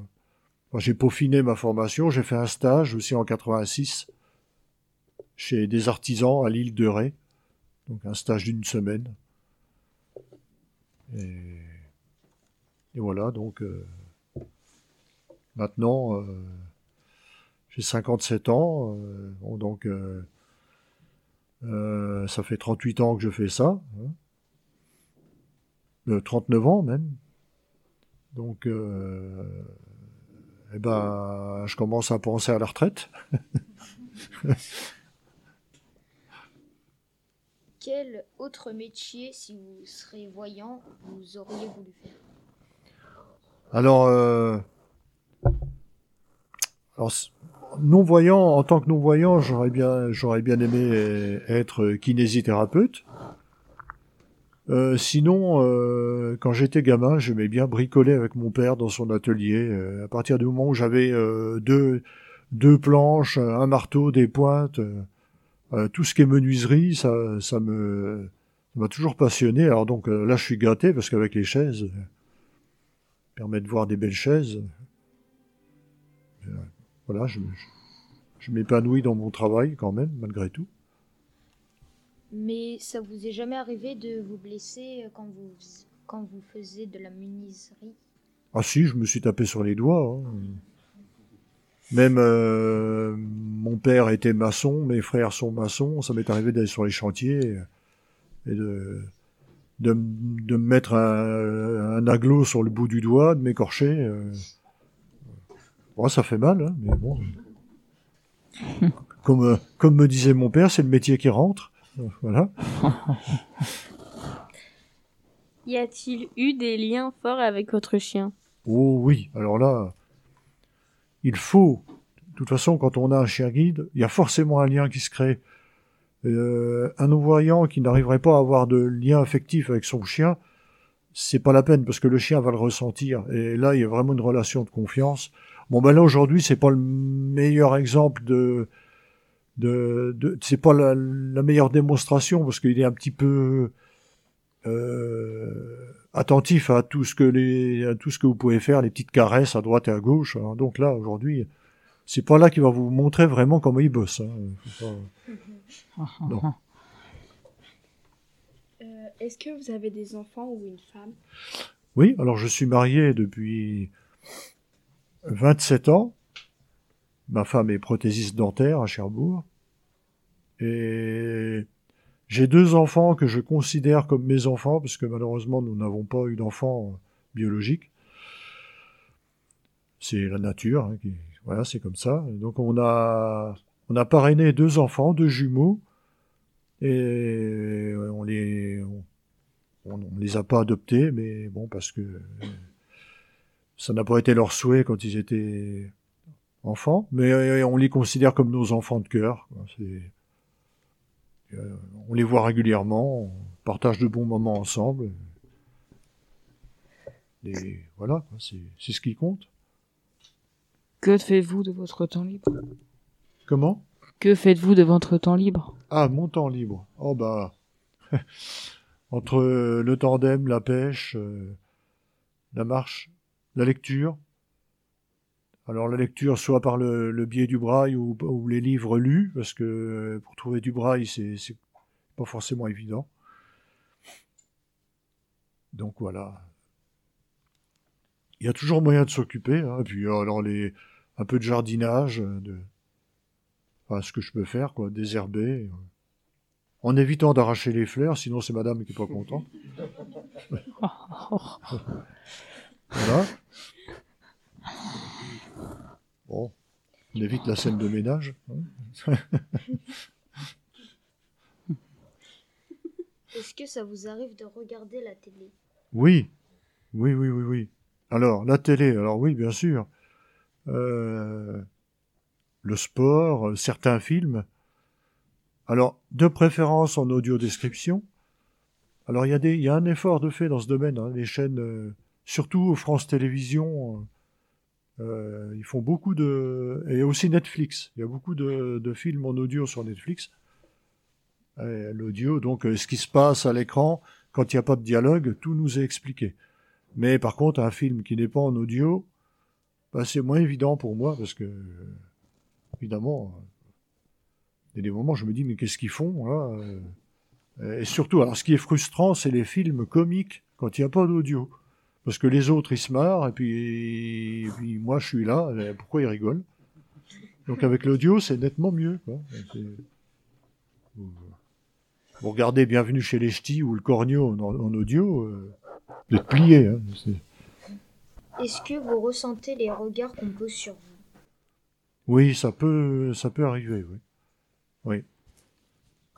euh, j'ai peaufiné ma formation. J'ai fait un stage aussi en 86 chez des artisans à l'île de Ré. Donc un stage d'une semaine. Et, voilà, donc maintenant, j'ai 57 ans. bon, donc ça fait 38 ans que je fais ça. hein. Euh, 39 ans même. Donc, euh, eh ben, je commence à penser à la retraite. Quel autre métier, si vous serez voyant, vous auriez voulu faire? Alors, euh, alors non-voyant, en tant que non-voyant, j'aurais bien, j'aurais bien aimé être kinésithérapeute. Euh, sinon, euh, quand j'étais gamin, j'aimais bien bricoler avec mon père dans son atelier. Euh, à partir du moment où j'avais euh, deux, deux planches, un marteau, des pointes, tout ce qui est menuiserie, ça, ça me, m'a toujours passionné. Alors donc là, je suis gâté parce qu'avec les chaises, permet de voir des belles chaises. Voilà, je, je m'épanouis dans mon travail quand même, malgré tout. Mais ça vous est jamais arrivé de vous blesser quand vous, quand vous faisiez de la menuiserie? Ah si, je me suis tapé sur les doigts. hein. Même euh, mon père était maçon, mes frères sont maçons. Ça m'est arrivé d'aller sur les chantiers et de, de, m- de me mettre un, un aglo sur le bout du doigt, de m'écorcher. euh. Bon, ça fait mal, hein, mais bon. Comme, euh, comme me disait mon père, c'est le métier qui rentre. Voilà. Y a-t-il eu des liens forts avec votre chien? Oh oui, alors là, il faut, de toute façon, quand on a un chien guide, il y a forcément un lien qui se crée. Euh, un non-voyant qui n'arriverait pas à avoir de lien affectif avec son chien, c'est pas la peine parce que le chien va le ressentir. Et là, il y a vraiment une relation de confiance. Bon, ben là, aujourd'hui, c'est pas le meilleur exemple de, de, de c'est pas la, la meilleure démonstration parce qu'il est un petit peu, euh, attentif à tout ce que les à tout ce que vous pouvez faire, les petites caresses à droite et à gauche. hein. Donc là, aujourd'hui, c'est pas là qu'il va vous montrer vraiment comment il bosse. hein. Pas-. Euh, Est-ce que vous avez des enfants ou une femme? Oui, alors je suis marié depuis 27 ans. Ma femme est prothésiste dentaire à Cherbourg. Et j'ai deux enfants que je considère comme mes enfants, parce que malheureusement nous n'avons pas eu d'enfants biologiques. C'est la nature, hein, voilà, c'est comme ça. Donc on a, on a parrainé deux enfants, deux jumeaux, et on les, on, on ne les a pas adoptés, mais bon, parce que ça n'a pas été leur souhait quand ils étaient enfants, mais euh, on les considère comme nos enfants de cœur. euh, on les voit régulièrement, on partage de bons moments ensemble. Et voilà, c'est ce qui compte. Que faites-vous de votre temps libre? Comment? Que faites-vous de votre temps libre? Ah, mon temps libre. Oh bah, entre le tandem, la pêche, euh, la marche, la lecture. Alors la lecture, soit par le, le biais du braille ou, ou, les livres lus, parce que pour trouver du braille, c'est pas forcément évident. Donc voilà. Il y a toujours moyen de s'occuper. Hein. Et puis alors les un peu de jardinage, de enfin, ce que je peux faire, quoi, désherber, en évitant d'arracher les fleurs, sinon c'est Madame qui est pas contente. voilà. Bon, on évite la scène de ménage. Hein. Est-ce que ça vous arrive de regarder la télé? Oui, oui, oui, oui, oui. Alors, la télé, alors oui, bien sûr. Euh, le sport, euh, certains films. Alors, de préférence en audio description. Alors, il y, a des, il y a un effort de fait dans ce domaine. Hein, les chaînes, euh, surtout France Télévisions, euh, ils font beaucoup de... Et aussi Netflix. Il y a beaucoup de, films en audio sur Netflix. L'audio, donc ce qui se passe à l'écran, quand il n'y a pas de dialogue, tout nous est expliqué. Mais par contre, un film qui n'est pas en audio, bah, c'est moins évident pour moi parce que, évidemment, il y a des moments où je me dis, mais qu'est-ce qu'ils font euh, Et surtout, alors ce qui est frustrant, c'est les films comiques quand il n'y a pas d'audio. Parce que les autres, ils se marrent, et puis, puis moi, je suis là, pourquoi ils rigolent? Donc avec l'audio, c'est nettement mieux. Quoi. Vous regardez Bienvenue chez les Ch'tis ou le Cornio en, en audio, euh, vous êtes plié. Hein, est-ce que vous ressentez les regards qu'on pose sur vous? Oui, ça peut, ça peut arriver, oui. Oui,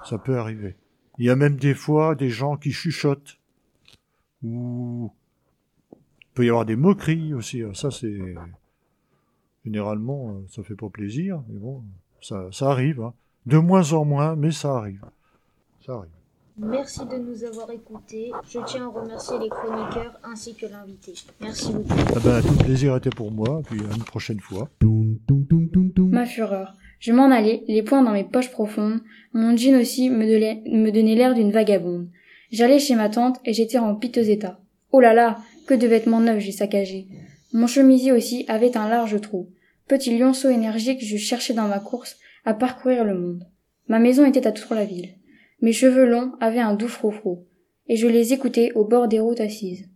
ça peut arriver. Il y a même des fois des gens qui chuchotent, ou peut y avoir des moqueries aussi. Ça, c'est généralement, ça fait pas plaisir, mais bon, ça, ça arrive. Hein. De moins en moins, mais ça arrive. Ça arrive. Merci de nous avoir écoutés. Je tiens à remercier les chroniqueurs ainsi que l'invité. Merci beaucoup. Ah ben, tout plaisir était pour moi, puis à une prochaine fois. Ma fureur. Je m'en allais, les poings dans mes poches profondes. Mon jean aussi me donnait, me donnait l'air d'une vagabonde. J'allais chez ma tante et j'étais en piteux état. Oh là là, que de vêtements neufs j'ai saccagés. Mon chemisier aussi avait un large trou. Petit lionceau énergique, je cherchais dans ma course à parcourir le monde. Ma maison était à la ville. Mes cheveux longs avaient un doux froufrou, et je les écoutais au bord des routes assises.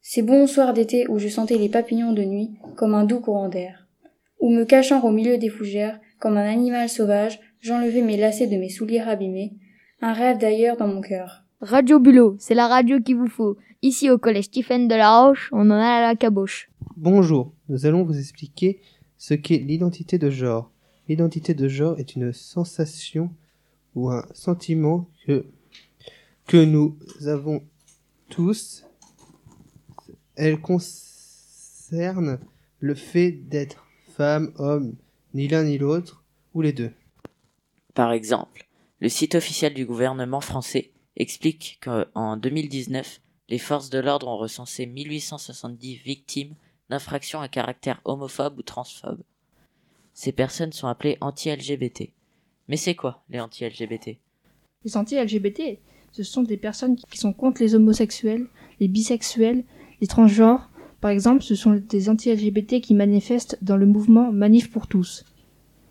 Ces bons soirs d'été où je sentais les papillons de nuit comme un doux courant d'air, où me cachant au milieu des fougères comme un animal sauvage, j'enlevais mes lacets de mes souliers abîmés, un rêve d'ailleurs dans mon cœur. Radio Bulot, c'est la radio qu'il vous faut. Ici au collège Stephen de la Roche, on en a à la caboche. Bonjour, nous allons vous expliquer ce qu'est l'identité de genre. L'identité de genre est une sensation ou un sentiment que, que nous avons tous. Elle concerne le fait d'être femme, homme, ni l'un ni l'autre, ou les deux. Par exemple, le site officiel du gouvernement français explique qu'en 2019, les forces de l'ordre ont recensé 1870 victimes d'infractions à caractère homophobe ou transphobe. Ces personnes sont appelées anti-LGBT. Mais c'est quoi les anti-LGBT Les anti-LGBT, ce sont des personnes qui sont contre les homosexuels, les bisexuels, les transgenres. Par exemple, ce sont des anti-LGBT qui manifestent dans le mouvement Manif pour tous.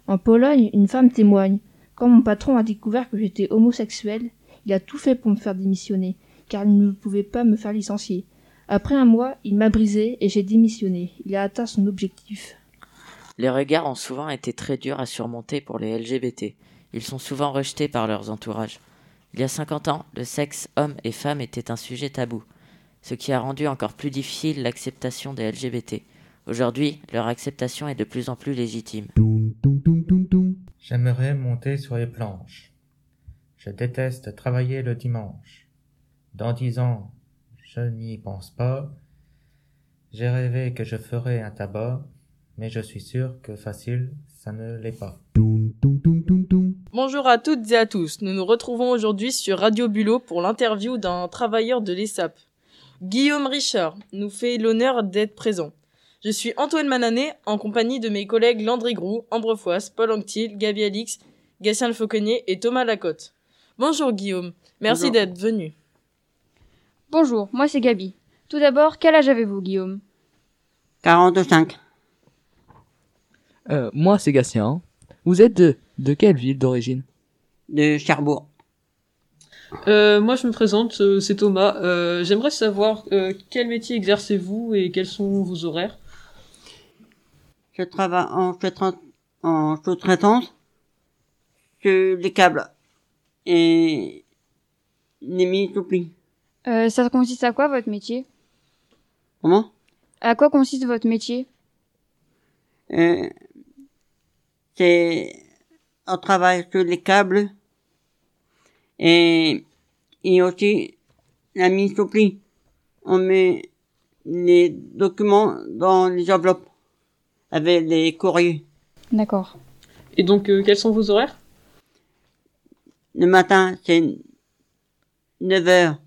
En Pologne, une femme témoigne. Quand mon patron a découvert que j'étais homosexuel, il a tout fait pour me faire démissionner, car il ne pouvait pas me faire licencier. Après un mois, il m'a brisé et j'ai démissionné. Il a atteint son objectif. Les regards ont souvent été très durs à surmonter pour les LGBT. Ils sont souvent rejetés par leurs entourages. Il y a 50 ans, le sexe homme et femme était un sujet tabou, ce qui a rendu encore plus difficile l'acceptation des LGBT. Aujourd'hui, leur acceptation est de plus en plus légitime. J'aimerais monter sur les planches. Je déteste travailler le dimanche. Dans dix ans, je n'y pense pas. J'ai rêvé que je ferais un tabac mais je suis sûr que facile, ça ne l'est pas. Bonjour à toutes et à tous. Nous nous retrouvons aujourd'hui sur Radio Bulot pour l'interview d'un travailleur de l'ESAP. Guillaume Richard nous fait l'honneur d'être présent. Je suis Antoine Mananet en compagnie de mes collègues Landry Grou, Ambre Foisse, Paul Anctil, Gabi Alix, Gatien Le Fauconnier et Thomas Lacotte. Bonjour Guillaume, merci d'être venu. Bonjour, moi c'est Gabi. Tout d'abord, quel âge avez-vous, Guillaume? 45. Euh, moi, c'est Gatien. Vous êtes de, de quelle ville d'origine? De Cherbourg. Euh, moi, je me présente, euh, c'est Thomas. Euh, J'aimerais savoir euh, quel métier exercez-vous et quels sont vos horaires? Je travaille en en sous-traitance sur les câbles et les mini-souplis. Euh, Ça consiste à quoi votre métier? Comment? À quoi consiste votre métier? Euh, c'est on travaille sur les câbles et, et aussi la mise au pli. On met les documents dans les enveloppes avec les courriers. D'accord. Et donc, euh, quels sont vos horaires? Le matin, c'est 9h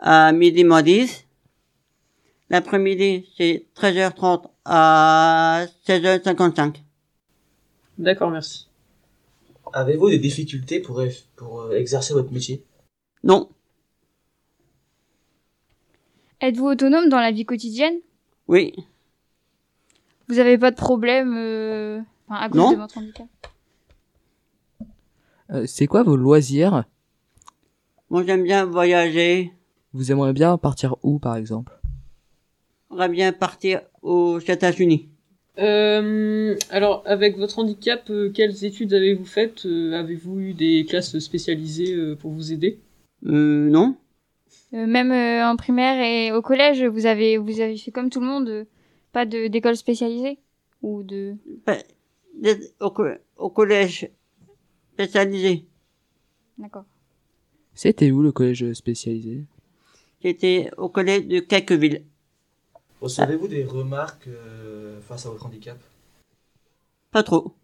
à midi moins 10. L'après-midi, c'est 13h30 à 16h55. D'accord, merci. Avez-vous des difficultés pour, pour euh, exercer votre métier? Non. Êtes-vous autonome dans la vie quotidienne? Oui. Vous avez pas de problème euh, à cause Non. de votre handicap? Euh, C'est quoi vos loisirs? Moi, j'aime bien voyager. Vous aimeriez bien partir où, par exemple? J'aimerais bien partir aux États-Unis. Euh, alors, avec votre handicap, euh, quelles études avez-vous faites? Euh, Avez-vous eu des classes spécialisées euh, pour vous aider? Euh, non. Euh, Même euh, en primaire et au collège, vous avez vous avez fait comme tout le monde, pas de d'école spécialisée ou de co- au collège spécialisé. D'accord. C'était où le collège spécialisé? J'étais au collège de Quelqueville. Recevez-vous des remarques euh, face à votre handicap? Pas trop.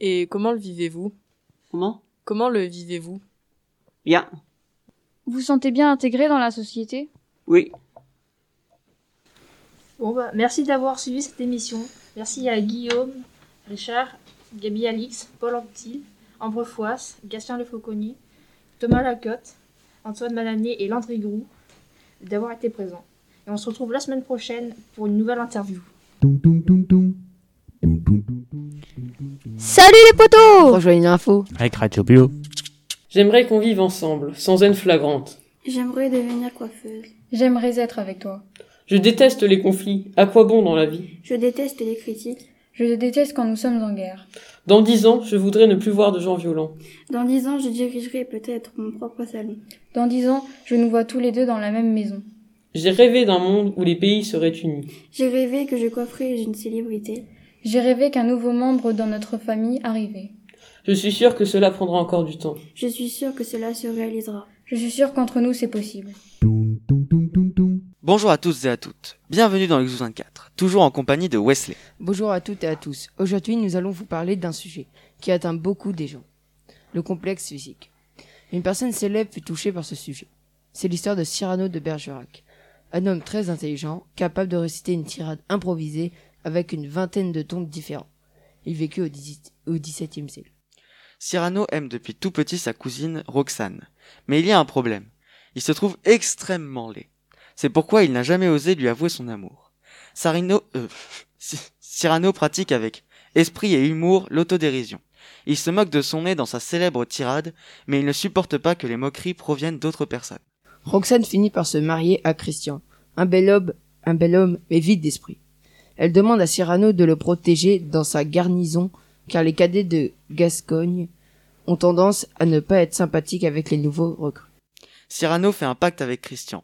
Et comment le vivez-vous? Comment? Comment le vivez-vous? Bien. Vous vous sentez bien intégré dans la société? Oui. Bon bah, merci d'avoir suivi cette émission. Merci à Guillaume, Richard, Gabi Alix, Paul Antil, Ambre Foisse, Gatien Le Fauconnier, Thomas Lacotte, Antoine Manané et Landry Grou d'avoir été présents. Et on se retrouve la semaine prochaine pour une nouvelle interview. Salut les potos Rejoignez l'info. Avec Radio Bio. J'aimerais qu'on vive ensemble, sans haine flagrante. J'aimerais devenir coiffeuse. J'aimerais être avec toi. Je déteste les conflits. À quoi bon dans la vie? Je déteste les critiques. Je déteste quand nous sommes en guerre. Dans dix ans, je voudrais ne plus voir de gens violents. Dans dix ans, je dirigerai peut-être mon propre salon. Dans dix ans, je nous vois tous les deux dans la même maison. J'ai rêvé d'un monde où les pays seraient unis. J'ai rêvé que je coifferais une célébrité. J'ai rêvé qu'un nouveau membre dans notre famille arrivait. Je suis sûr que cela prendra encore du temps. Je suis sûre que cela se réalisera. Je suis sûre qu'entre nous c'est possible. Bonjour à tous et à toutes. Bienvenue dans l'Exo 24, toujours en compagnie de Wesley. Bonjour à toutes et à tous. Aujourd'hui, nous allons vous parler d'un sujet qui atteint beaucoup des gens. Le complexe physique. Une personne célèbre fut touchée par ce sujet. C'est l'histoire de Cyrano de Bergerac. Un homme très intelligent, capable de réciter une tirade improvisée avec une vingtaine de tons différents. Il vécut au, au XVIIe siècle. Cyrano aime depuis tout petit sa cousine Roxane. Mais il y a un problème. Il se trouve extrêmement laid. C'est pourquoi il n'a jamais osé lui avouer son amour. Sarino, euh, Cyrano pratique avec esprit et humour l'autodérision. Il se moque de son nez dans sa célèbre tirade, mais il ne supporte pas que les moqueries proviennent d'autres personnes. Roxane finit par se marier à Christian, un bel homme, un bel homme mais vide d'esprit. Elle demande à Cyrano de le protéger dans sa garnison car les cadets de Gascogne ont tendance à ne pas être sympathiques avec les nouveaux recrues. Cyrano fait un pacte avec Christian.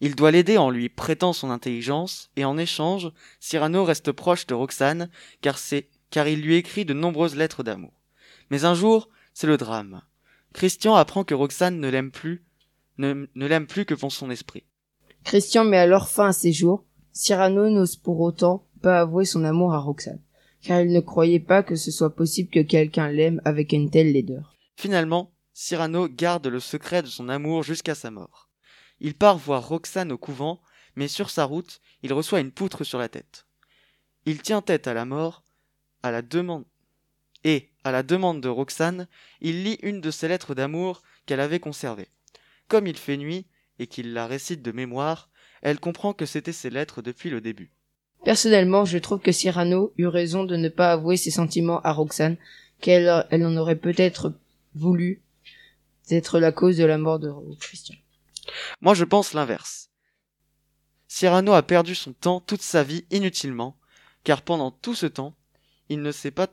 Il doit l'aider en lui prêtant son intelligence, et en échange, Cyrano reste proche de Roxane, car c'est, car il lui écrit de nombreuses lettres d'amour. Mais un jour, c'est le drame. Christian apprend que Roxane ne l'aime plus, ne, ne l'aime plus que pour son esprit. Christian met alors fin à ses jours. Cyrano n'ose pour autant pas avouer son amour à Roxane, car il ne croyait pas que ce soit possible que quelqu'un l'aime avec une telle laideur. Finalement, Cyrano garde le secret de son amour jusqu'à sa mort. Il part voir Roxane au couvent, mais sur sa route, il reçoit une poutre sur la tête. Il tient tête à la mort, à la demande et, à la demande de Roxane, il lit une de ses lettres d'amour qu'elle avait conservées. Comme il fait nuit et qu'il la récite de mémoire, elle comprend que c'était ses lettres depuis le début. Personnellement, je trouve que Cyrano eut raison de ne pas avouer ses sentiments à Roxane, qu'elle elle en aurait peut-être voulu être la cause de la mort de Christian. Moi, je pense l'inverse. Cyrano a perdu son temps toute sa vie inutilement, car pendant tout ce temps, il ne s'est pas,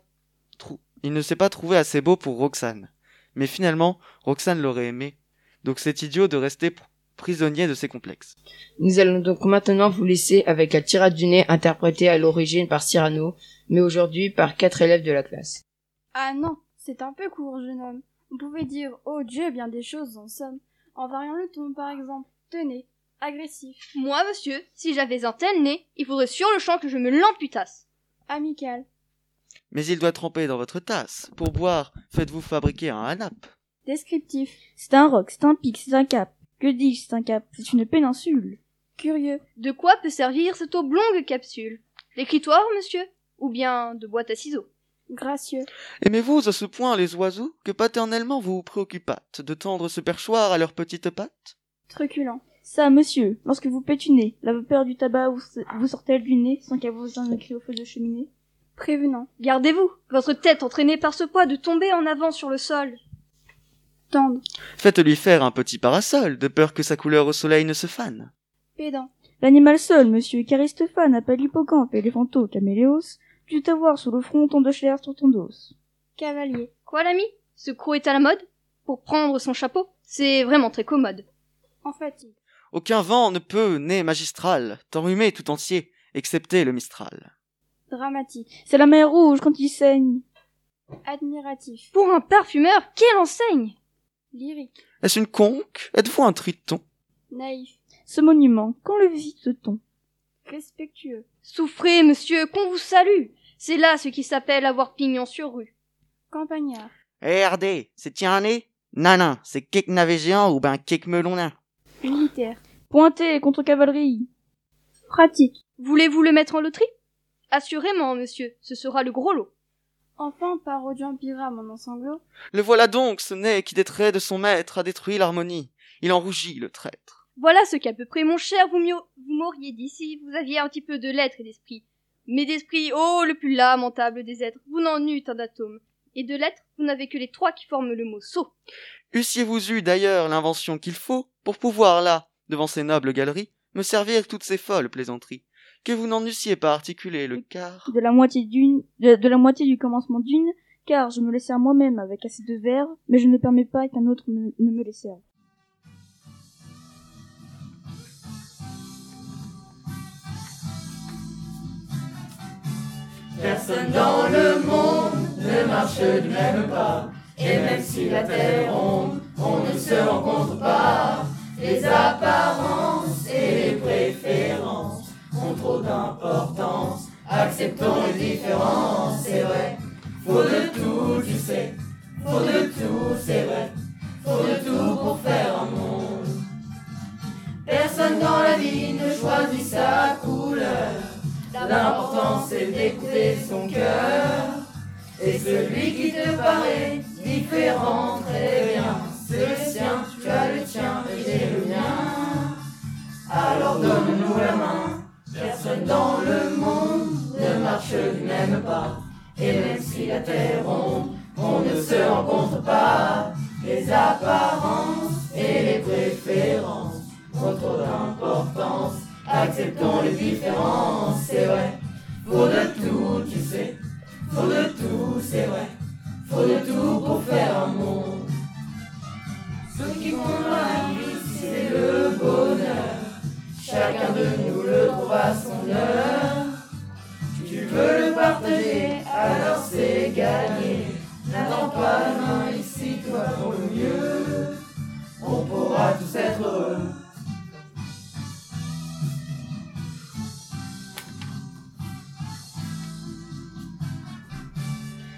il ne s'est pas trouvé assez beau pour Roxane. Mais finalement, Roxane l'aurait aimé. Donc c'est idiot de rester prisonnier de ses complexes. Nous allons donc maintenant vous laisser avec la tirade du nez interprétée à l'origine par Cyrano, mais aujourd'hui par quatre élèves de la classe. Ah non, c'est un peu court, jeune homme. Vous pouvez dire oh Dieu bien des choses en somme, en variant le ton par exemple. Tenez, agressif. Moi, monsieur, si j'avais un tel nez, il faudrait sur le champ que je me l'amputasse. Amical. Mais il doit tremper dans votre tasse. Pour boire, faites-vous fabriquer un hanap. Descriptif. C'est un roc, c'est un pic, c'est un cap. Que dis-je, c'est un cap? C'est une péninsule. Curieux. De quoi peut servir cette oblongue capsule? L'écritoire, monsieur? Ou bien de boîte à ciseaux? Gracieux. Aimez-vous à ce point les oiseaux que paternellement vous vous préoccupâtes de tendre ce perchoir à leurs petites pattes? Truculent. Ça, monsieur, lorsque vous pétunez, la vapeur du tabac vous, vous sort-elle du nez sans qu'elle vous en écrit au feu de cheminée? Prévenant. Gardez-vous, votre tête entraînée par ce poids de tomber en avant sur le sol. Tendre. Faites-lui faire un petit parasol, de peur que sa couleur au soleil ne se fane. Pédant. L'animal seul, monsieur, qu'Aristophane appelle hippocampe éléphanto caméléos, dut avoir sous le front tant de chair sur ton dos. Cavalier. Quoi, l'ami? Ce croc est à la mode? Pour prendre son chapeau C'est vraiment très commode. En fatigue. Aucun vent ne peut, né magistral, t'enrhumer tout entier, excepté le Mistral. Dramatique. C'est la mer rouge quand il saigne. Admiratif. Pour un parfumeur, quelle enseigne? Lyrique. Est-ce une conque? Êtes-vous un triton? Naïf. Ce monument, quand le visite-t-on? Respectueux. Souffrez, monsieur, qu'on vous salue. C'est là ce qui s'appelle avoir pignon sur rue. Campagnard. Eh, RD, c'est un nez Nanin, c'est quelque navet géant ou ben quelque melon nain Militaire. Pointé contre cavalerie. Pratique. Voulez-vous le mettre en loterie? Assurément, monsieur, ce sera le gros lot. Enfin, parodiant Pyram en ensanglot. Le voilà donc, ce nez qui des traits de son maître a détruit l'harmonie. Il en rougit, le traître. Voilà ce qu'à peu près, mon cher, vous m'auriez dit si vous aviez un petit peu de lettres et d'esprit. Mais d'esprit, oh, le plus lamentable des êtres, vous n'en eûtes un atome. Et de lettres, vous n'avez que les trois qui forment le mot sot. Eussiez-vous eu d'ailleurs l'invention qu'il faut pour pouvoir là, devant ces nobles galeries, me servir toutes ces folles plaisanteries, que vous n'en eussiez pas articulé le quart? De la moitié d'une, de, de la moitié du commencement d'une, car je me les sers moi-même avec assez de verre, mais je ne permets pas qu'un autre me, ne me serve. Personne dans le monde ne marche du même pas. Et même si la terre ronde, on ne se rencontre pas. Les apparences et les préférences ont trop d'importance. Acceptons les différences, c'est vrai. Faut de tout, tu sais. Faut de tout, c'est vrai. Faut de tout pour faire un monde. Personne dans la vie ne choisit sa couleur. L'important c'est d'écouter son cœur. Et celui qui te paraît différent, très bien. C'est le sien, tu as le tien et j'ai le mien. Alors donne-nous la main. Personne dans le monde ne marche du même pas. Et même si la terre ronde, on ne se rencontre pas. Les apparences et les préférences ont trop d'importance. Acceptons les différences, c'est vrai. Faut de tout, tu sais. Faut de tout, c'est vrai. Faut de tout pour faire un monde. Ce qui compte la vie, c'est le bonheur. Chacun de nous le trouve à son heure. Tu veux le partager, alors c'est gagné. N'attends pas demain ici, toi pour le mieux. On pourra tous être heureux.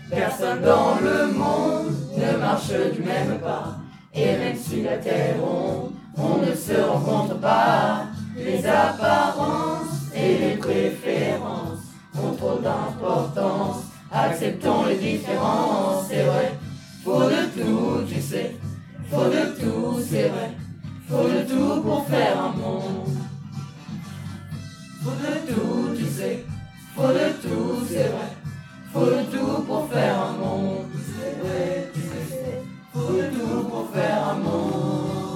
Personne dans le monde ne marche du même pas. Et même si la terre ronde, on ne se rencontre pas. Les apparences et les préférences ont trop d'importance. Acceptons les différences, c'est vrai. Faut de tout, tu sais. Faut de tout, c'est vrai. Faut de tout pour faire un monde. Faut de tout, tu sais. Faut de tout. Faut le tout pour faire un monde. C'est vrai. Faut le tout pour faire un monde.